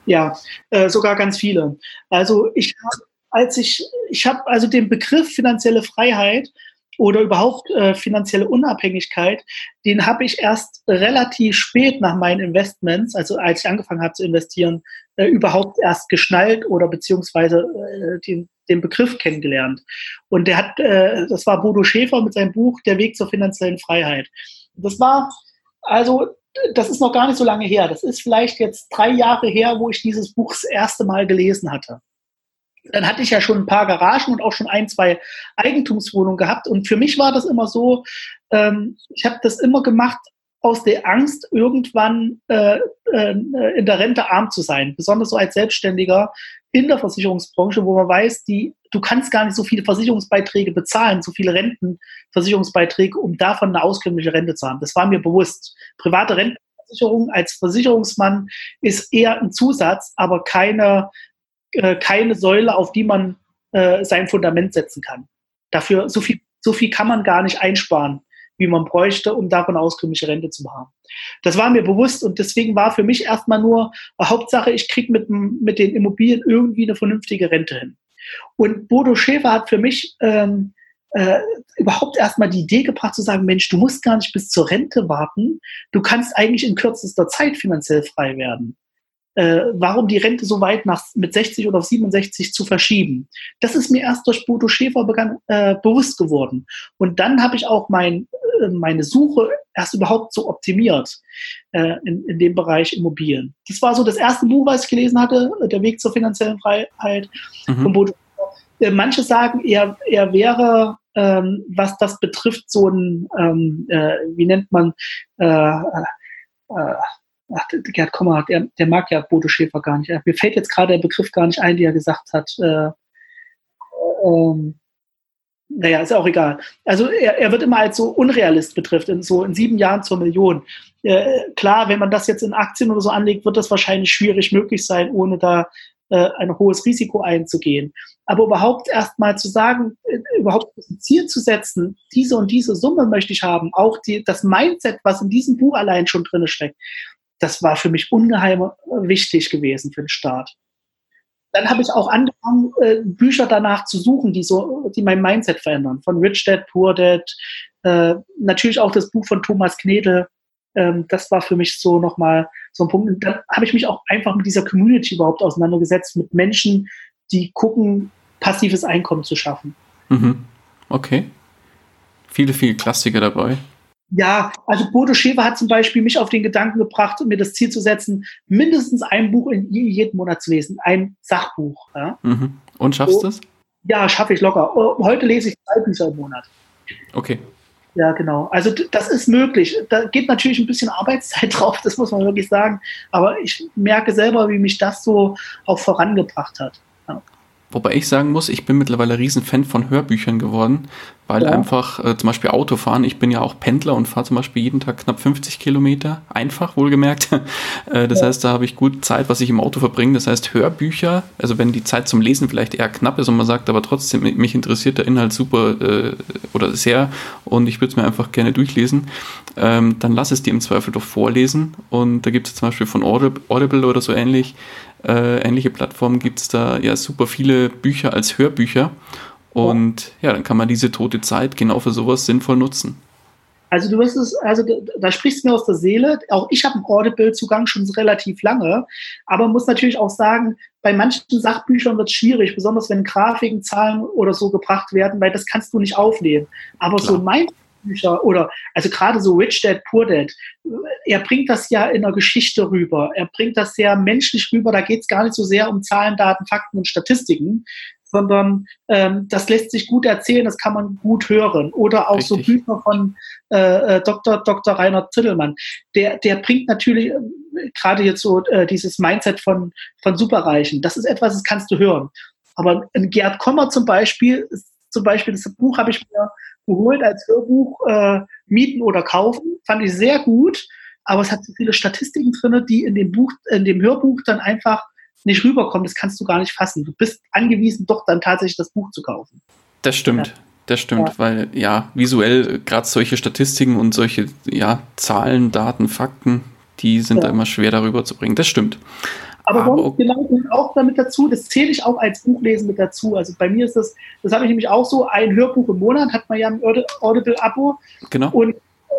Ja, äh, sogar ganz viele. Also ich habe, als ich, ich habe also den Begriff finanzielle Freiheit oder überhaupt äh, finanzielle Unabhängigkeit, den habe ich erst relativ spät nach meinen Investments, also als ich angefangen habe zu investieren, äh, überhaupt erst geschnallt oder beziehungsweise äh, den, den Begriff kennengelernt. Und der hat, äh, das war Bodo Schäfer mit seinem Buch Der Weg zur finanziellen Freiheit. Das war, also, das ist noch gar nicht so lange her. Das ist vielleicht jetzt drei Jahre her, wo ich dieses Buch das erste Mal gelesen hatte. Dann hatte ich ja schon ein paar Garagen und auch schon ein, zwei Eigentumswohnungen gehabt. Und für mich war das immer so, ähm, ich habe das immer gemacht aus der Angst, irgendwann äh, äh, in der Rente arm zu sein. Besonders so als Selbstständiger in der Versicherungsbranche, wo man weiß, die, du kannst gar nicht so viele Versicherungsbeiträge bezahlen, so viele Rentenversicherungsbeiträge, um davon eine auskömmliche Rente zu haben. Das war mir bewusst. Private Rentenversicherung als Versicherungsmann ist eher ein Zusatz, aber keine, äh, keine Säule, auf die man äh, sein Fundament setzen kann. Dafür, so viel, so viel kann man gar nicht einsparen wie man bräuchte, um davon auskömmliche Rente zu haben. Das war mir bewusst und deswegen war für mich erstmal nur Hauptsache, ich kriege mit, mit den Immobilien irgendwie eine vernünftige Rente hin. Und Bodo Schäfer hat für mich ähm, äh, überhaupt erstmal die Idee gebracht zu sagen, Mensch, du musst gar nicht bis zur Rente warten, du kannst eigentlich in kürzester Zeit finanziell frei werden äh, warum die Rente so weit nach, mit 60 oder auf 67 zu verschieben. Das ist mir erst durch Bodo Schäfer begann, äh, bewusst geworden. Und dann habe ich auch mein, äh, meine Suche erst überhaupt so optimiert äh, in, in dem Bereich Immobilien. Das war so das erste Buch, was ich gelesen hatte, Der Weg zur finanziellen Freiheit mhm. von Bodo Schäfer. Äh, manche sagen, er, er wäre ähm, was das betrifft, so ein, ähm, äh, wie nennt man, äh, äh, ach, Gerd Kommer, der, der mag ja Bodo Schäfer gar nicht. Mir fällt jetzt gerade der Begriff gar nicht ein, die er gesagt hat. Äh, ähm, naja, ist auch egal. Also er, er wird immer als so Unrealist betrifft, in so in sieben Jahren zur Million. Äh, klar, wenn man das jetzt in Aktien oder so anlegt, wird das wahrscheinlich schwierig möglich sein, ohne da äh, ein hohes Risiko einzugehen. Aber überhaupt erst mal zu sagen, äh, überhaupt ein Ziel zu setzen, diese und diese Summe möchte ich haben, auch die, das Mindset, was in diesem Buch allein schon drin steckt, das war für mich ungeheim wichtig gewesen für den Start. Dann habe ich auch angefangen, äh, Bücher danach zu suchen, die so, die mein Mindset verändern. Von Rich Dad, Poor Dad, äh, natürlich auch das Buch von Thomas Knedel. Ähm, das war für mich so nochmal so ein Punkt. Und dann habe ich mich auch einfach mit dieser Community überhaupt auseinandergesetzt, mit Menschen, die gucken, passives Einkommen zu schaffen. Mhm. Okay. Viele, viele Klassiker dabei. Ja, also Bodo Schäfer hat zum Beispiel mich auf den Gedanken gebracht, mir das Ziel zu setzen, mindestens ein Buch in jedem Monat zu lesen, ein Sachbuch. Ja. Mhm. Und schaffst du es? Ja, schaffe ich locker. Oh, heute lese ich zwei Bücher im Monat. Okay. Ja, genau. Also das ist möglich. Da geht natürlich ein bisschen Arbeitszeit drauf, das muss man wirklich sagen. Aber ich merke selber, wie mich das so auch vorangebracht hat. Ja. Wobei ich sagen muss, ich bin mittlerweile Riesenfan von Hörbüchern geworden, weil ja. einfach äh, zum Beispiel Autofahren, ich bin ja auch Pendler und fahre zum Beispiel jeden Tag knapp 50 Kilometer, einfach wohlgemerkt. äh, das ja. heißt, da habe ich gut Zeit, was ich im Auto verbringe. Das heißt, Hörbücher, also wenn die Zeit zum Lesen vielleicht eher knapp ist und man sagt, aber trotzdem, mich interessiert der Inhalt super äh, oder sehr und ich würde es mir einfach gerne durchlesen, ähm, dann lass es dir im Zweifel doch vorlesen. Und da gibt es zum Beispiel von Audible oder so ähnlich äh, ähnliche Plattformen gibt es da ja super viele Bücher als Hörbücher. Und ja. dann kann man diese tote Zeit genau für sowas sinnvoll nutzen. Also du wirst es, also da sprichst du mir aus der Seele. Auch ich habe einen Audible-Zugang schon relativ lange, aber muss natürlich auch sagen, bei manchen Sachbüchern wird es schwierig, besonders wenn Grafiken, Zahlen oder so gebracht werden, weil das kannst du nicht aufnehmen. Aber Klar. so mein Bücher oder also gerade so Rich Dad, Poor Dad, er bringt das ja in der Geschichte rüber. Er bringt das sehr menschlich rüber. Da geht es gar nicht so sehr um Zahlen, Daten, Fakten und Statistiken, sondern ähm, das lässt sich gut erzählen, das kann man gut hören. Oder auch Richtig. so Bücher von äh, äh Dr. Dr. Reinhard Zittelmann. Der, der bringt natürlich äh, gerade jetzt so äh, dieses Mindset von, von Superreichen. Das ist etwas, das kannst du hören. Aber ein Gerd Kommer zum Beispiel, zum Beispiel, das Buch habe ich mir geholt als Hörbuch, äh, mieten oder kaufen. Fand ich sehr gut, aber es hat so viele Statistiken drin, die in dem Buch, in dem Hörbuch dann einfach nicht rüberkommen. Das kannst du gar nicht fassen. Du bist angewiesen, doch dann tatsächlich das Buch zu kaufen. Das stimmt. Ja. Das stimmt, ja. weil ja, visuell gerade solche Statistiken und solche ja, Zahlen, Daten, Fakten, die sind ja. da immer schwer darüber zu bringen. Das stimmt. Aber, Aber genau auch damit dazu, das zähle ich auch als Buchlesen mit dazu. Also bei mir ist das, das habe ich nämlich auch so, ein Hörbuch im Monat hat man ja ein Audible-Abo. Genau. Und,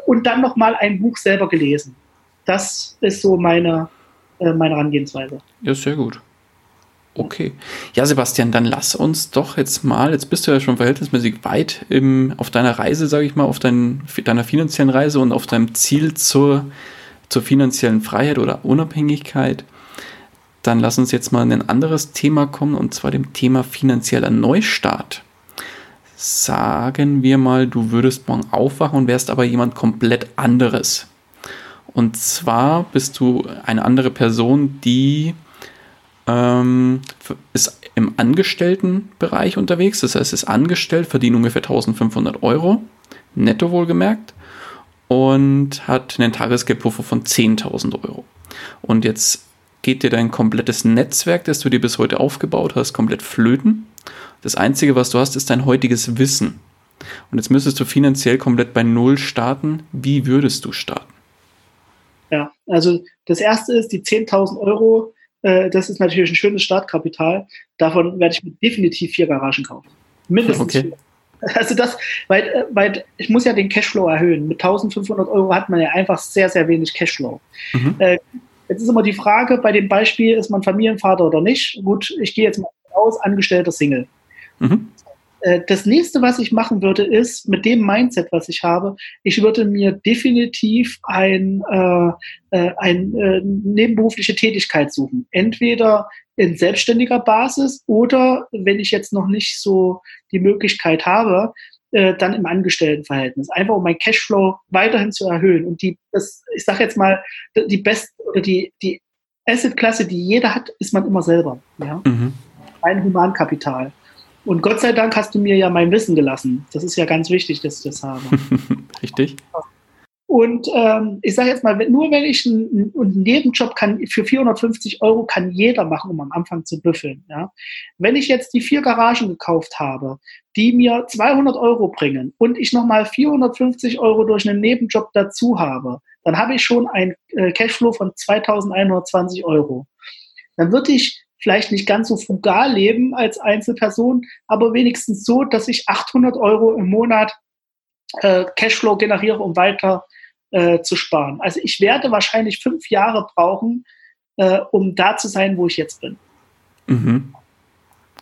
und dann nochmal ein Buch selber gelesen. Das ist so meine, äh, meine Herangehensweise. Ja, sehr gut. Okay. Ja, Sebastian, dann lass uns doch jetzt mal, jetzt bist du ja schon verhältnismäßig weit im, auf deiner Reise, sage ich mal, auf dein, deiner finanziellen Reise und auf deinem Ziel zur, zur finanziellen Freiheit oder Unabhängigkeit dann lass uns jetzt mal in ein anderes Thema kommen, und zwar dem Thema finanzieller Neustart. Sagen wir mal, du würdest morgen aufwachen und wärst aber jemand komplett anderes. Und zwar bist du eine andere Person, die ähm, ist im Angestelltenbereich unterwegs. Das heißt, ist angestellt, verdient ungefähr 1500 Euro, netto wohlgemerkt, und hat einen Tagesgeldpuffer von 10.000 Euro. Und jetzt geht dir dein komplettes Netzwerk, das du dir bis heute aufgebaut hast, komplett flöten. Das Einzige, was du hast, ist dein heutiges Wissen. Und jetzt müsstest du finanziell komplett bei Null starten. Wie würdest du starten? Ja, also das erste ist die 10.000 Euro. Äh, das ist natürlich ein schönes Startkapital. Davon werde ich mir definitiv vier Garagen kaufen. Mindestens okay. vier. Also das, weil, äh, weil ich muss ja den Cashflow erhöhen. Mit 1500 Euro hat man ja einfach sehr, sehr wenig Cashflow. Mhm. Äh, Jetzt ist immer die Frage, bei dem Beispiel, ist man Familienvater oder nicht? Gut, ich gehe jetzt mal aus, angestellter Single. Mhm. Äh, das nächste, was ich machen würde, ist mit dem Mindset, was ich habe, ich würde mir definitiv ein, äh, äh, ein äh, nebenberufliche Tätigkeit suchen. Entweder in selbstständiger Basis oder wenn ich jetzt noch nicht so die Möglichkeit habe, äh, dann im Angestelltenverhältnis. Einfach um mein Cashflow weiterhin zu erhöhen. Und die, das, ich sage jetzt mal, die beste oder die, die Asset-Klasse, die jeder hat, ist man immer selber. Ja? Mhm. Ein Humankapital. Und Gott sei Dank hast du mir ja mein Wissen gelassen. Das ist ja ganz wichtig, dass ich das habe. Richtig. Und ähm, ich sage jetzt mal, nur wenn ich einen, einen, Nebenjob kann, für 450 Euro kann jeder machen, um am Anfang zu büffeln. Ja? Wenn ich jetzt die vier Garagen gekauft habe, die mir 200 Euro bringen und ich nochmal 450 Euro durch einen Nebenjob dazu habe, dann habe ich schon ein äh, Cashflow von 2120 Euro. Dann würde ich vielleicht nicht ganz so frugal leben als Einzelperson, aber wenigstens so, dass ich 800 Euro im Monat äh, Cashflow generiere, um weiter äh, zu sparen. Also ich werde wahrscheinlich fünf Jahre brauchen, äh, um da zu sein, wo ich jetzt bin. Mhm.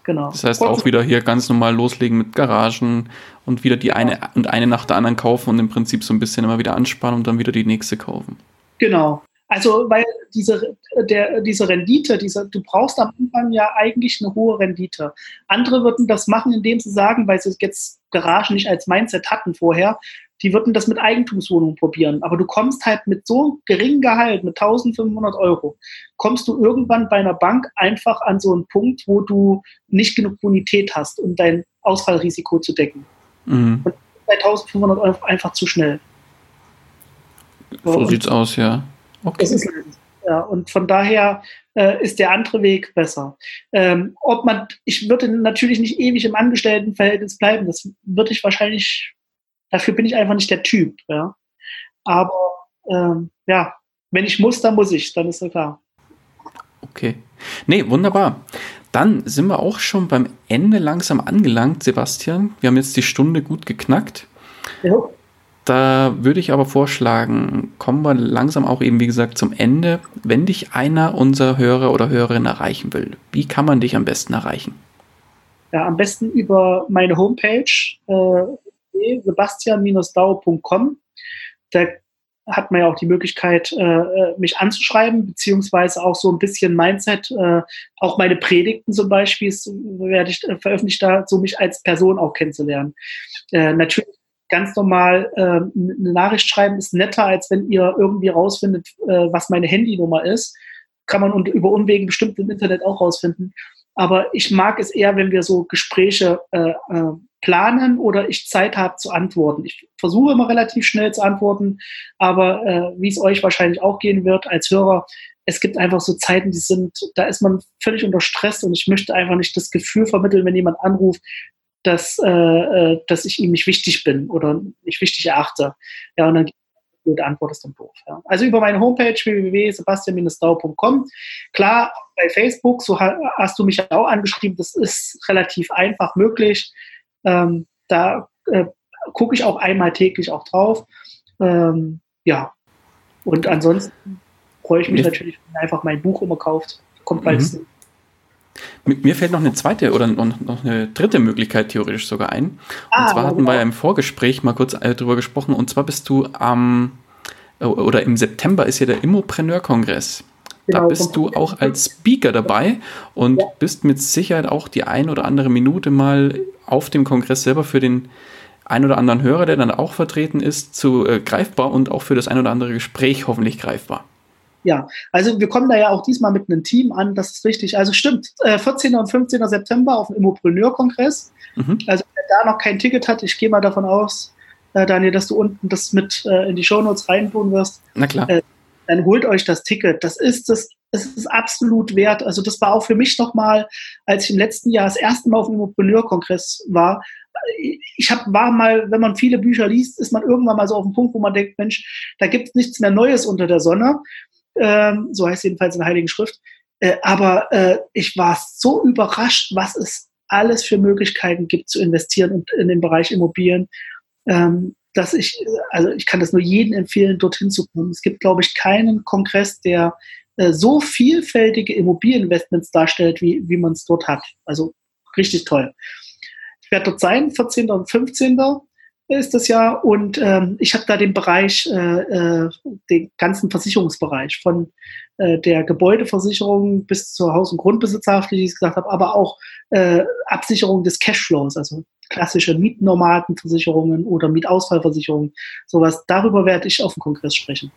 Genau. Das heißt auch wieder hier ganz normal loslegen mit Garagen und wieder die eine und eine nach der anderen kaufen und im Prinzip so ein bisschen immer wieder ansparen und dann wieder die nächste kaufen. Genau. Also, weil diese, der, diese Rendite, diese, du brauchst am Anfang ja eigentlich eine hohe Rendite. Andere würden das machen, indem sie sagen, weil sie jetzt Garage nicht als Mindset hatten vorher, die würden das mit Eigentumswohnungen probieren. Aber du kommst halt mit so geringem Gehalt, mit 1500 Euro, kommst du irgendwann bei einer Bank einfach an so einen Punkt, wo du nicht genug Bonität hast, um dein Ausfallrisiko zu decken. Mhm. Und bei 1500 Euro einfach zu schnell. So, so sieht's aus, ja. Okay. Ist, ja, und von daher äh, ist der andere Weg besser. Ähm, ob man, ich würde natürlich nicht ewig im Angestelltenverhältnis bleiben. Das würde ich wahrscheinlich, dafür bin ich einfach nicht der Typ. Ja. Aber ähm, ja, wenn ich muss, dann muss ich, dann ist ja klar. Okay. Nee, wunderbar. Dann sind wir auch schon beim Ende langsam angelangt, Sebastian. Wir haben jetzt die Stunde gut geknackt. Ja. Da würde ich aber vorschlagen, kommen wir langsam auch eben, wie gesagt, zum Ende. Wenn dich einer unserer Hörer oder Hörerinnen erreichen will, wie kann man dich am besten erreichen? Ja, am besten über meine Homepage äh, sebastian-dau.com. Da hat man ja auch die Möglichkeit, äh, äh, mich anzuschreiben, beziehungsweise auch so ein bisschen Mindset, äh, auch meine Predigten zum Beispiel werde ich äh, veröffentlicht, da so mich als Person auch kennenzulernen. Äh, natürlich ganz normal äh, eine Nachricht schreiben ist netter, als wenn ihr irgendwie rausfindet, äh, was meine Handynummer ist. Kann man über Umwegen bestimmt im Internet auch rausfinden. Aber ich mag es eher, wenn wir so Gespräche äh, äh, planen oder ich Zeit habe zu antworten. Ich versuche immer relativ schnell zu antworten, aber äh, wie es euch wahrscheinlich auch gehen wird als Hörer, es gibt einfach so Zeiten, die sind, da ist man völlig unter Stress und ich möchte einfach nicht das Gefühl vermitteln, wenn jemand anruft, dass, äh, äh, dass ich ihm nicht wichtig bin oder nicht wichtig erachte. Ja, und dann die Antwort ist dann doof. Ja. Also über meine Homepage www.sebastian-dau.com. Klar, bei Facebook, so hast du mich ja auch angeschrieben, das ist relativ einfach möglich. Ähm, da äh, gucke ich auch einmal täglich auch drauf. Ähm, ja, und ansonsten freue ich mich natürlich, wenn einfach mein Buch immer kauft. Kommt bald mhm. Mir fällt noch eine zweite oder noch eine dritte Möglichkeit theoretisch sogar ein. Ah, und zwar hatten genau. wir ja im Vorgespräch mal kurz äh, drüber gesprochen. Und zwar bist du am, äh, oder im September ist ja der Immopreneur-Kongress. Genau, da bist du auch als Speaker dabei und ja. bist mit Sicherheit auch die ein oder andere Minute mal auf dem Kongress selber für den ein oder anderen Hörer, der dann auch vertreten ist, zu äh, greifbar und auch für das ein oder andere Gespräch hoffentlich greifbar. Ja, also wir kommen da ja auch diesmal mit einem Team an, das ist richtig. Also stimmt, äh, 14. und 15. September auf dem Immopreneur-Kongress. Mhm. Also wer da noch kein Ticket hat, ich gehe mal davon aus, äh, Daniel, dass du unten das mit äh, in die Shownotes reintun wirst. Na klar. Äh, dann holt euch das Ticket. Das ist das, das ist absolut wert. Also das war auch für mich nochmal, als ich im letzten Jahr das erste Mal auf dem Immopreneur-Kongress war, ich hab, war mal, wenn man viele Bücher liest, ist man irgendwann mal so auf dem Punkt, wo man denkt, Mensch, da gibt es nichts mehr Neues unter der Sonne ähm, so heißt jedenfalls in der Heiligen Schrift. Äh, aber äh, ich war so überrascht, was es alles für Möglichkeiten gibt zu investieren und in den Bereich Immobilien, ähm, dass ich, also ich kann das nur jedem empfehlen, dorthin zu kommen. Es gibt, glaube ich, keinen Kongress, der äh, so vielfältige Immobilieninvestments darstellt, wie, wie man es dort hat. Also richtig toll. Ich werde dort sein, 14. und 15 ist das ja. Und ähm, ich habe da den Bereich, äh, äh, den ganzen Versicherungsbereich von äh, der Gebäudeversicherung bis zur Haus- und Grundbesitzerhaftpflicht, wie ich gesagt habe, aber auch äh, Absicherung des Cashflows, also klassische Mietnomadenversicherungen oder Mietausfallversicherungen, sowas. Darüber werde ich auf dem Kongress sprechen.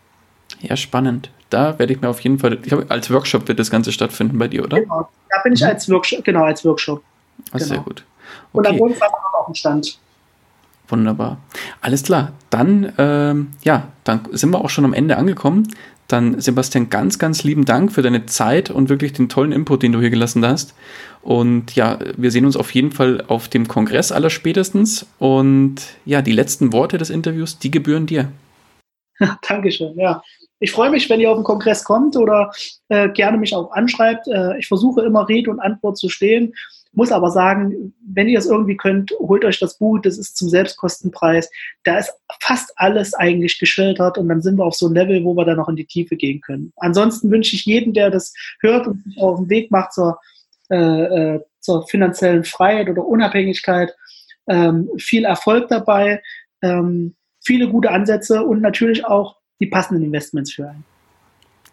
Ja, spannend. Da werde ich mir auf jeden Fall, ich glaube, als Workshop wird das Ganze stattfinden bei dir, oder? Genau, da bin ich mhm. als Workshop, genau, als Workshop. Genau. Sehr gut. Okay. Und ansonsten haben wir noch einen Stand. Wunderbar. Alles klar. Dann, ähm, ja, dann sind wir auch schon am Ende angekommen. Dann, Sebastian, ganz, ganz lieben Dank für deine Zeit und wirklich den tollen Input, den du hier gelassen hast. Und ja, wir sehen uns auf jeden Fall auf dem Kongress aller spätestens. Und ja, die letzten Worte des Interviews, die gebühren dir. Dankeschön, ja. Ich freue mich, wenn ihr auf den Kongress kommt oder äh, gerne mich auch anschreibt. Äh, ich versuche immer Rede und Antwort zu stehen muss aber sagen, wenn ihr es irgendwie könnt, holt euch das Buch, das ist zum Selbstkostenpreis. Da ist fast alles eigentlich geschildert und dann sind wir auf so einem Level, wo wir dann noch in die Tiefe gehen können. Ansonsten wünsche ich jedem, der das hört und sich auf den Weg macht zur, äh, äh, zur finanziellen Freiheit oder Unabhängigkeit, ähm, viel Erfolg dabei, ähm, viele gute Ansätze und natürlich auch die passenden Investments für einen.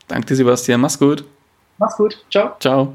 Danke, Sebastian. Mach's gut. Mach's gut. Ciao. Ciao.